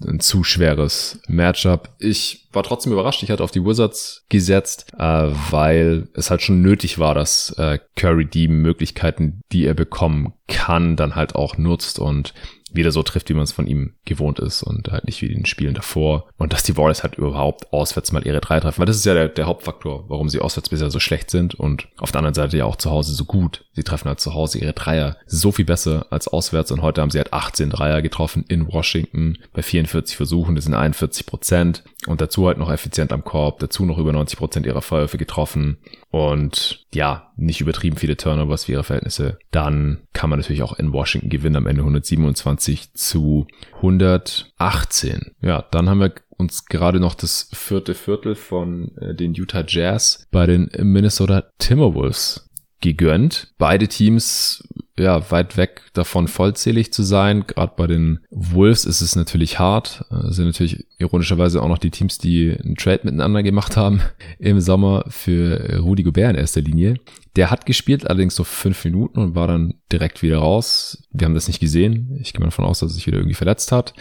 ein zu schweres Matchup. Ich war trotzdem überrascht. Ich hatte auf die Wizards gesetzt, äh, weil es halt schon nötig war, dass äh, Curry die Möglichkeiten, die er bekommen kann, dann halt auch nutzt und wieder so trifft, wie man es von ihm gewohnt ist und halt nicht wie in den Spielen davor. Und dass die Warriors halt überhaupt auswärts mal ihre drei treffen, weil das ist ja der, der Hauptfaktor, warum sie auswärts bisher so schlecht sind und auf der anderen Seite ja auch zu Hause so gut. Sie treffen halt zu Hause ihre Dreier so viel besser als auswärts und heute haben sie halt 18 Dreier getroffen in Washington bei 44 Versuchen, das sind 41 Prozent und dazu halt noch effizient am Korb, dazu noch über 90 Prozent ihrer Feuerwürfe getroffen und ja, nicht übertrieben viele Turnovers für ihre Verhältnisse. Dann kann man natürlich auch in Washington gewinnen am Ende 127 zu 118. Ja, dann haben wir uns gerade noch das vierte Viertel von äh, den Utah Jazz bei den Minnesota Timberwolves gegönnt. Beide Teams ja weit weg davon vollzählig zu sein. Gerade bei den Wolves ist es natürlich hart. Das sind natürlich ironischerweise auch noch die Teams, die einen Trade miteinander gemacht haben im Sommer für Rudy Gobert in erster Linie. Der hat gespielt, allerdings so fünf Minuten und war dann direkt wieder raus. Wir haben das nicht gesehen. Ich gehe mal davon aus, dass er sich wieder irgendwie verletzt hat.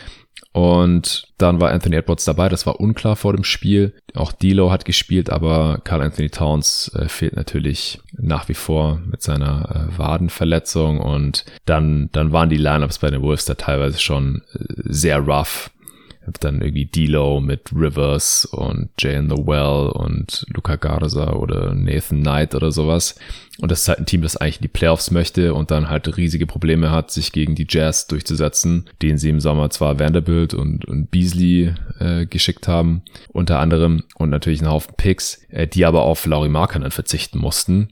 Und dann war Anthony Edwards dabei, das war unklar vor dem Spiel. Auch D'Lo hat gespielt, aber Carl Anthony Towns äh, fehlt natürlich nach wie vor mit seiner äh, Wadenverletzung und dann, dann waren die Lineups bei den Wolves da teilweise schon äh, sehr rough dann irgendwie D'Lo mit Rivers und Jay in the Well und Luca Garza oder Nathan Knight oder sowas. Und das ist halt ein Team, das eigentlich in die Playoffs möchte und dann halt riesige Probleme hat, sich gegen die Jazz durchzusetzen, den sie im Sommer zwar Vanderbilt und, und Beasley äh, geschickt haben, unter anderem, und natürlich einen Haufen Picks, äh, die aber auf Laurie Markkanen verzichten mussten.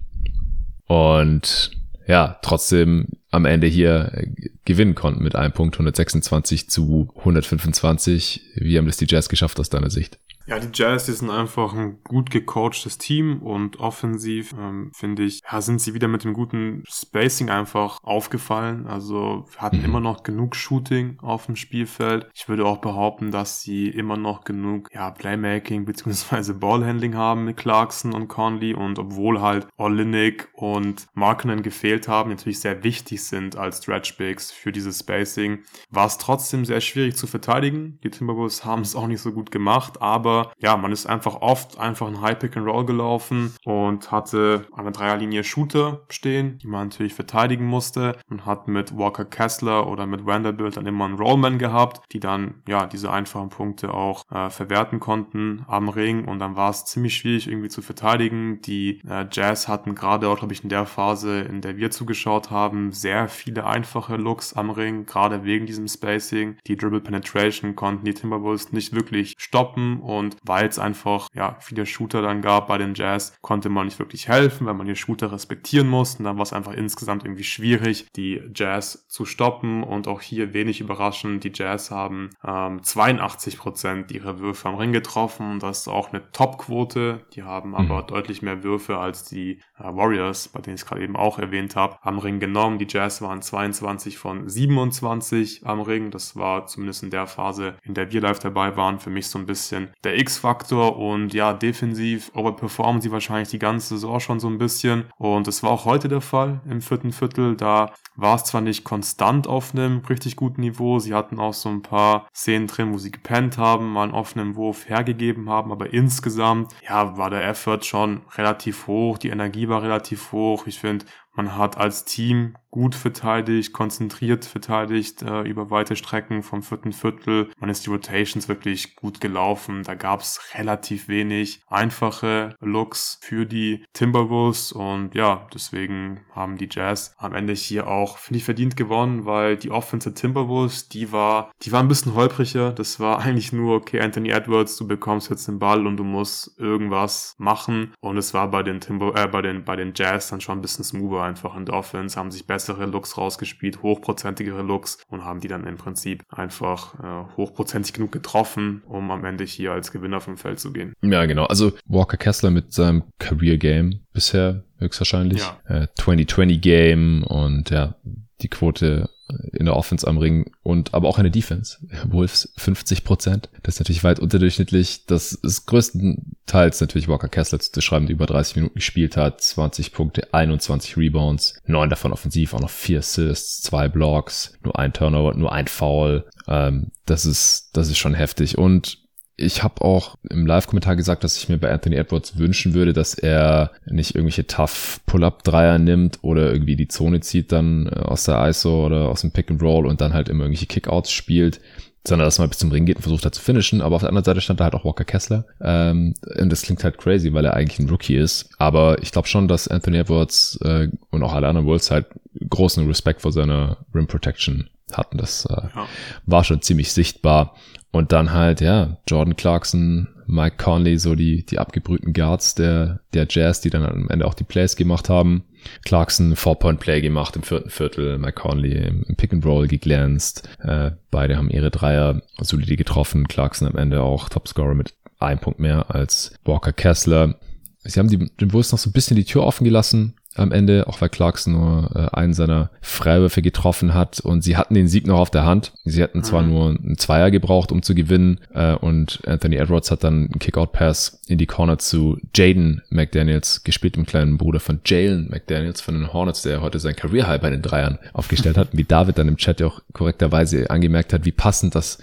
Und ja, trotzdem am Ende hier äh, gewinnen konnten mit einem Punkt 126 zu 125. Wie haben das die Jazz geschafft aus deiner Sicht? Ja, die Jazz, die sind einfach ein gut gecoachtes Team und offensiv, ähm, finde ich, ja, sind sie wieder mit dem guten Spacing einfach aufgefallen. Also hatten mhm. immer noch genug Shooting auf dem Spielfeld. Ich würde auch behaupten, dass sie immer noch genug ja, Playmaking bzw. Ballhandling haben mit Clarkson und Conley und obwohl halt Olinik und Markinen gefehlt haben, natürlich sehr wichtig sind als Stretch Bigs für dieses Spacing, war es trotzdem sehr schwierig zu verteidigen. Die Timberwolves haben es auch nicht so gut gemacht, aber ja, man ist einfach oft einfach ein High Pick and Roll gelaufen und hatte an der Dreierlinie Shooter stehen, die man natürlich verteidigen musste und hat mit Walker Kessler oder mit Vanderbilt dann immer einen Rollman gehabt, die dann ja diese einfachen Punkte auch äh, verwerten konnten am Ring und dann war es ziemlich schwierig irgendwie zu verteidigen. Die äh, Jazz hatten gerade auch, glaube ich, in der Phase, in der wir zugeschaut haben, sehr viele einfache Looks am Ring, gerade wegen diesem Spacing. Die Dribble Penetration konnten die Timberwolves nicht wirklich stoppen und weil es einfach ja viele Shooter dann gab bei den Jazz, konnte man nicht wirklich helfen, weil man die Shooter respektieren musste. Und dann war es einfach insgesamt irgendwie schwierig, die Jazz zu stoppen. Und auch hier wenig überraschend, die Jazz haben ähm, 82 Prozent ihrer Würfe am Ring getroffen. Das ist auch eine Top-Quote. Die haben mhm. aber deutlich mehr Würfe als die äh, Warriors, bei denen ich gerade eben auch erwähnt habe, am Ring genommen. Die Jazz waren 22 von 27 am Ring. Das war zumindest in der Phase, in der wir live dabei waren, für mich so ein bisschen der X-Faktor und ja, defensiv overperformen sie wahrscheinlich die ganze Saison schon so ein bisschen. Und es war auch heute der Fall im vierten Viertel, da war es zwar nicht konstant auf einem richtig guten Niveau, sie hatten auch so ein paar Szenen drin, wo sie gepennt haben, mal einen offenen Wurf hergegeben haben, aber insgesamt, ja, war der Effort schon relativ hoch, die Energie war relativ hoch, ich finde, man hat als Team gut verteidigt, konzentriert verteidigt äh, über weite Strecken vom vierten Viertel. Man ist die Rotations wirklich gut gelaufen. Da gab es relativ wenig einfache Looks für die Timberwolves und ja, deswegen haben die Jazz am Ende hier auch, finde ich, verdient gewonnen, weil die Offense Timberwolves, die war, die war ein bisschen holpriger. Das war eigentlich nur, okay, Anthony Edwards, du bekommst jetzt den Ball und du musst irgendwas machen. Und es war bei den Timber, äh, bei den, bei den Jazz dann schon ein bisschen smoother einfach in der Offense, haben sich besser bessere Looks rausgespielt, hochprozentigere Looks und haben die dann im Prinzip einfach äh, hochprozentig genug getroffen, um am Ende hier als Gewinner vom Feld zu gehen. Ja, genau. Also Walker Kessler mit seinem Career Game bisher höchstwahrscheinlich. Ja. Äh, 2020 Game und ja, die Quote in der Offense am Ring und aber auch in der Defense. Wolves 50 Prozent. Das ist natürlich weit unterdurchschnittlich. Das ist größtenteils natürlich Walker Kessler zu schreiben, der über 30 Minuten gespielt hat. 20 Punkte, 21 Rebounds, neun davon offensiv, auch noch vier Assists, zwei Blocks, nur ein Turnover, nur ein Foul. Ähm, das ist, das ist schon heftig. Und ich habe auch im Live-Kommentar gesagt, dass ich mir bei Anthony Edwards wünschen würde, dass er nicht irgendwelche tough Pull-Up-Dreier nimmt oder irgendwie die Zone zieht dann äh, aus der ISO oder aus dem Pick-and-Roll und dann halt immer irgendwelche Kickouts spielt, sondern dass man bis zum Ring geht und versucht hat zu finishen. Aber auf der anderen Seite stand da halt auch Walker Kessler. Ähm, und das klingt halt crazy, weil er eigentlich ein Rookie ist. Aber ich glaube schon, dass Anthony Edwards äh, und auch alle anderen Wolves halt großen Respekt vor seiner Rim Protection hatten. Das äh, ja. war schon ziemlich sichtbar. Und dann halt, ja, Jordan Clarkson, Mike Conley, so die, die abgebrühten Guards der, der Jazz, die dann am Ende auch die Plays gemacht haben. Clarkson Four-Point-Play gemacht im vierten Viertel, Mike Conley im, Pick-and-Roll geglänzt. Äh, beide haben ihre Dreier solide getroffen. Clarkson am Ende auch Topscorer mit einem Punkt mehr als Walker Kessler. Sie haben die, den Bulls noch so ein bisschen die Tür offen gelassen am Ende, auch weil Clarkson nur äh, einen seiner Freiwürfe getroffen hat und sie hatten den Sieg noch auf der Hand. Sie hatten zwar mhm. nur einen Zweier gebraucht, um zu gewinnen äh, und Anthony Edwards hat dann einen Kickout-Pass in die Corner zu Jaden McDaniels gespielt, dem kleinen Bruder von Jalen McDaniels von den Hornets, der heute sein Career High bei den Dreiern aufgestellt hat, wie David dann im Chat ja auch korrekterweise angemerkt hat, wie passend das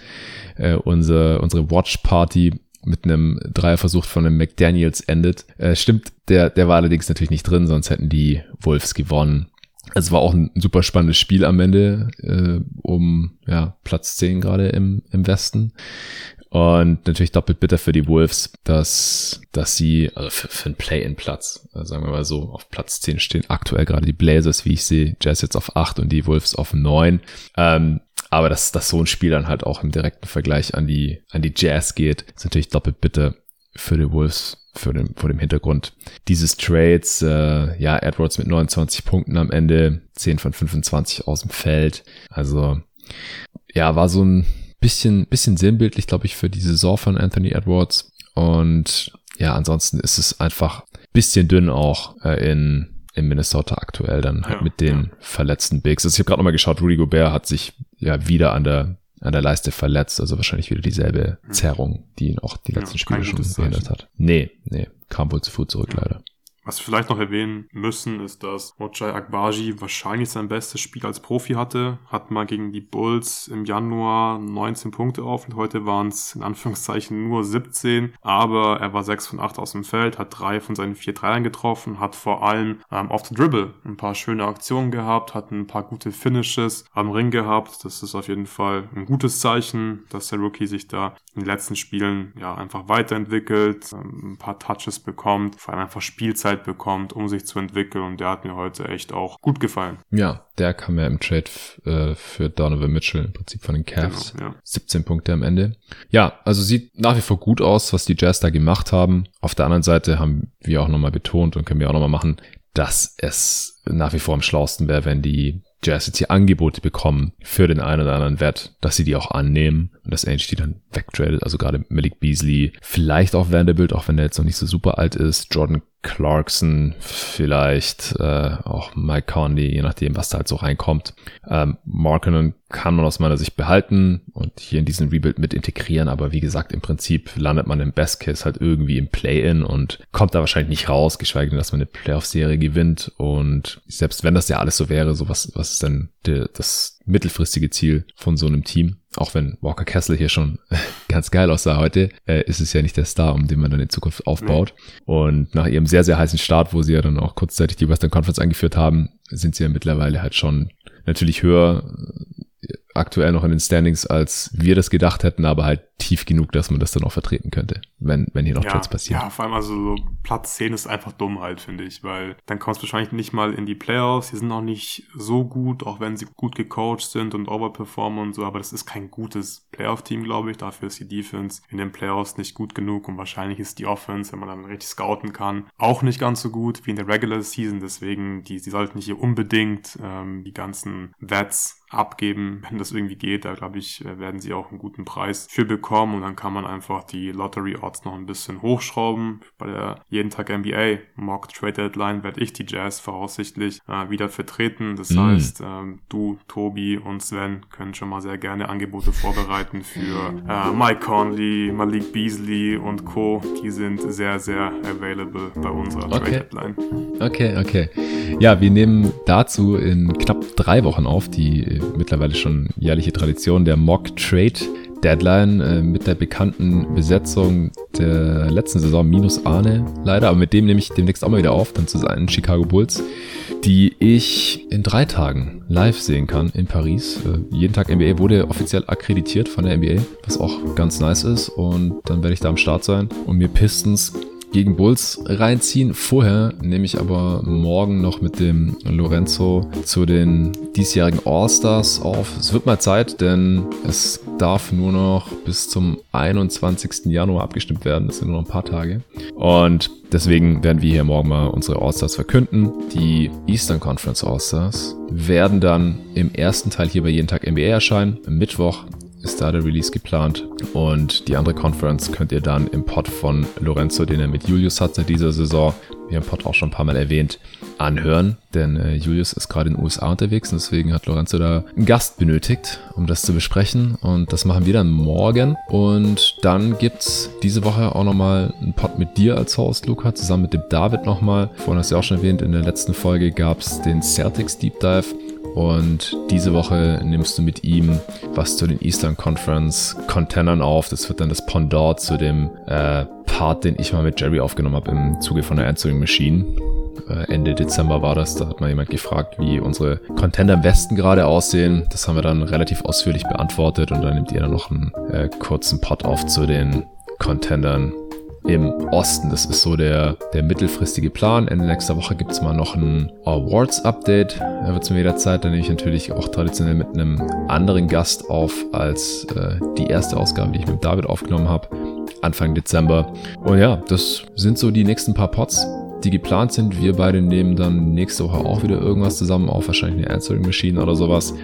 äh, unsere, unsere Watch Party mit einem Dreierversuch von einem McDaniels endet. Äh, stimmt, der, der war allerdings natürlich nicht drin, sonst hätten die Wolves gewonnen. Es war auch ein super spannendes Spiel am Ende, äh, um ja, Platz 10 gerade im, im Westen. Und natürlich doppelt bitter für die Wolves, dass, dass sie, also für, für einen Play-in-Platz, also sagen wir mal so, auf Platz 10 stehen aktuell gerade die Blazers, wie ich sehe, Jazz jetzt auf 8 und die Wolves auf 9. Ähm, aber dass, dass so ein Spiel dann halt auch im direkten Vergleich an die, an die Jazz geht, ist natürlich doppelt bitter für die Wolves für den, vor dem Hintergrund dieses Trades. Äh, ja, Edwards mit 29 Punkten am Ende, 10 von 25 aus dem Feld. Also ja, war so ein bisschen, bisschen sinnbildlich, glaube ich, für die Saison von Anthony Edwards. Und ja, ansonsten ist es einfach bisschen dünn auch äh, in in Minnesota aktuell dann halt ja, mit den ja. verletzten Bigs. Also ich habe gerade nochmal geschaut, Rudy Gobert hat sich ja wieder an der an der Leiste verletzt, also wahrscheinlich wieder dieselbe hm. Zerrung, die ihn auch die letzten ja, Spiele schon behindert hat. Nee, nee, kam wohl zu früh zurück leider. Was wir vielleicht noch erwähnen müssen, ist, dass Ochai Akbaji wahrscheinlich sein bestes Spiel als Profi hatte. Hat mal gegen die Bulls im Januar 19 Punkte auf und heute waren es in Anführungszeichen nur 17. Aber er war 6 von 8 aus dem Feld, hat drei von seinen vier Dreiern getroffen, hat vor allem ähm, auf the Dribble ein paar schöne Aktionen gehabt, hat ein paar gute Finishes am Ring gehabt. Das ist auf jeden Fall ein gutes Zeichen, dass der Rookie sich da in den letzten Spielen ja einfach weiterentwickelt, ähm, ein paar Touches bekommt, vor allem einfach Spielzeit Zeit bekommt, um sich zu entwickeln. Und der hat mir heute echt auch gut gefallen. Ja, der kam ja im Trade äh, für Donovan Mitchell im Prinzip von den Cavs. Genau, ja. 17 Punkte am Ende. Ja, also sieht nach wie vor gut aus, was die Jazz da gemacht haben. Auf der anderen Seite haben wir auch nochmal betont und können wir auch nochmal machen, dass es nach wie vor am schlausten wäre, wenn die Jazz jetzt hier Angebote bekommen für den einen oder anderen Wert, dass sie die auch annehmen und dass Angie die dann wegtradet. Also gerade Malik Beasley, vielleicht auch Vanderbilt, auch wenn der jetzt noch nicht so super alt ist. Jordan Clarkson, vielleicht äh, auch Mike Conley, je nachdem, was da halt so reinkommt. Ähm, Markinen kann man aus meiner Sicht behalten und hier in diesen Rebuild mit integrieren, aber wie gesagt, im Prinzip landet man im Best Case halt irgendwie im Play-In und kommt da wahrscheinlich nicht raus, geschweige denn, dass man eine Playoff-Serie gewinnt und selbst wenn das ja alles so wäre, so was, was ist denn der, das mittelfristige Ziel von so einem Team? Auch wenn Walker Kessler hier schon ganz geil aussah heute, äh, ist es ja nicht der Star, um den man dann in Zukunft aufbaut. Nee. Und nach ihrem sehr, sehr heißen Start, wo sie ja dann auch kurzzeitig die Western Conference eingeführt haben, sind sie ja mittlerweile halt schon natürlich höher aktuell noch in den Standings, als wir das gedacht hätten, aber halt tief genug, dass man das dann auch vertreten könnte, wenn, wenn hier noch ja, Trades passieren. Ja, vor allem also so Platz 10 ist einfach dumm halt, finde ich, weil dann kommt es wahrscheinlich nicht mal in die Playoffs, die sind noch nicht so gut, auch wenn sie gut gecoacht sind und overperformen und so, aber das ist kein gutes Playoff-Team, glaube ich, dafür ist die Defense in den Playoffs nicht gut genug und wahrscheinlich ist die Offense, wenn man dann richtig scouten kann, auch nicht ganz so gut wie in der Regular Season, deswegen, die, die sollten hier unbedingt ähm, die ganzen Vets abgeben, wenn das irgendwie geht. Da glaube ich, äh, werden sie auch einen guten Preis für bekommen und dann kann man einfach die Lottery Odds noch ein bisschen hochschrauben. Bei der jeden Tag NBA Mock Trade Deadline werde ich die Jazz voraussichtlich äh, wieder vertreten. Das mm. heißt, ähm, du, Tobi und Sven können schon mal sehr gerne Angebote vorbereiten für äh, Mike Conley, Malik Beasley und Co. Die sind sehr, sehr available bei unserer okay. Trade Deadline. Okay, okay. Ja, wir nehmen dazu in knapp drei Wochen auf die mittlerweile schon jährliche Tradition der Mock Trade Deadline äh, mit der bekannten Besetzung der letzten Saison minus Arne leider, aber mit dem nehme ich demnächst auch mal wieder auf, dann zu seinen Chicago Bulls, die ich in drei Tagen live sehen kann in Paris. Äh, jeden Tag NBA wurde offiziell akkreditiert von der NBA, was auch ganz nice ist und dann werde ich da am Start sein und mir Pistons gegen Bulls reinziehen. Vorher nehme ich aber morgen noch mit dem Lorenzo zu den diesjährigen All-Stars auf. Es wird mal Zeit, denn es darf nur noch bis zum 21. Januar abgestimmt werden. Das sind nur noch ein paar Tage. Und deswegen werden wir hier morgen mal unsere All-Stars verkünden. Die Eastern Conference All-Stars werden dann im ersten Teil hier bei jeden Tag NBA erscheinen. Mittwoch ist da der Release geplant. Und die andere Conference könnt ihr dann im Pod von Lorenzo, den er mit Julius hat seit dieser Saison, wie im Pod auch schon ein paar Mal erwähnt, anhören. Denn äh, Julius ist gerade in den USA unterwegs und deswegen hat Lorenzo da einen Gast benötigt, um das zu besprechen. Und das machen wir dann morgen. Und dann gibt's diese Woche auch nochmal einen Pod mit dir als Host, Luca, zusammen mit dem David nochmal. Vorhin hast du ja auch schon erwähnt, in der letzten Folge gab's den Celtics Deep Dive. Und diese Woche nimmst du mit ihm was zu den Eastern Conference Contendern auf. Das wird dann das Pendant zu dem äh, Part, den ich mal mit Jerry aufgenommen habe im Zuge von der Answering Machine. Äh, Ende Dezember war das. Da hat mal jemand gefragt, wie unsere Contender im Westen gerade aussehen. Das haben wir dann relativ ausführlich beantwortet und dann nimmt ihr dann noch einen äh, kurzen Pot auf zu den Contendern im Osten. Das ist so der, der mittelfristige Plan. Ende nächster Woche gibt es mal noch ein Awards-Update. Da wird es mir wieder Zeit. Da nehme ich natürlich auch traditionell mit einem anderen Gast auf als äh, die erste Ausgabe, die ich mit David aufgenommen habe. Anfang Dezember. Und ja, das sind so die nächsten paar Pots, die geplant sind. Wir beide nehmen dann nächste Woche auch wieder irgendwas zusammen auf. Wahrscheinlich eine Answering Machine oder sowas.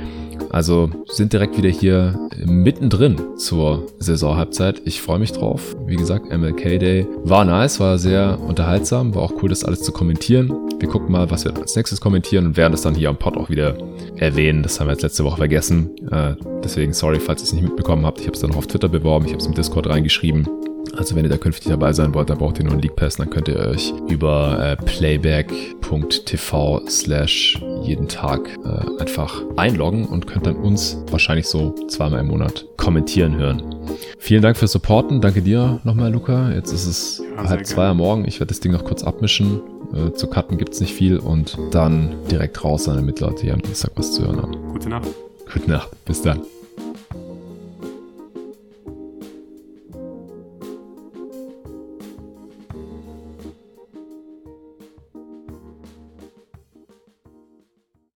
Also sind direkt wieder hier mittendrin zur Saisonhalbzeit. Ich freue mich drauf. Wie gesagt, MLK Day war nice, war sehr unterhaltsam, war auch cool, das alles zu kommentieren. Wir gucken mal, was wir als nächstes kommentieren und werden das dann hier am Pod auch wieder erwähnen. Das haben wir jetzt letzte Woche vergessen. Äh, deswegen sorry, falls ihr es nicht mitbekommen habt. Ich habe es dann noch auf Twitter beworben, ich habe es im Discord reingeschrieben. Also wenn ihr da künftig dabei sein wollt, dann braucht ihr nur einen League Pass, dann könnt ihr euch über äh, playback.tv slash jeden Tag äh, einfach einloggen und könnt dann uns wahrscheinlich so zweimal im Monat kommentieren hören. Vielen Dank fürs Supporten. Danke dir nochmal, Luca. Jetzt ist es ja, halb zwei am Morgen. Ich werde das Ding noch kurz abmischen. Äh, zu cutten gibt es nicht viel und dann direkt raus, damit Leute hier am Dienstag was zu hören haben. Gute Nacht. Gute Nacht. Bis dann.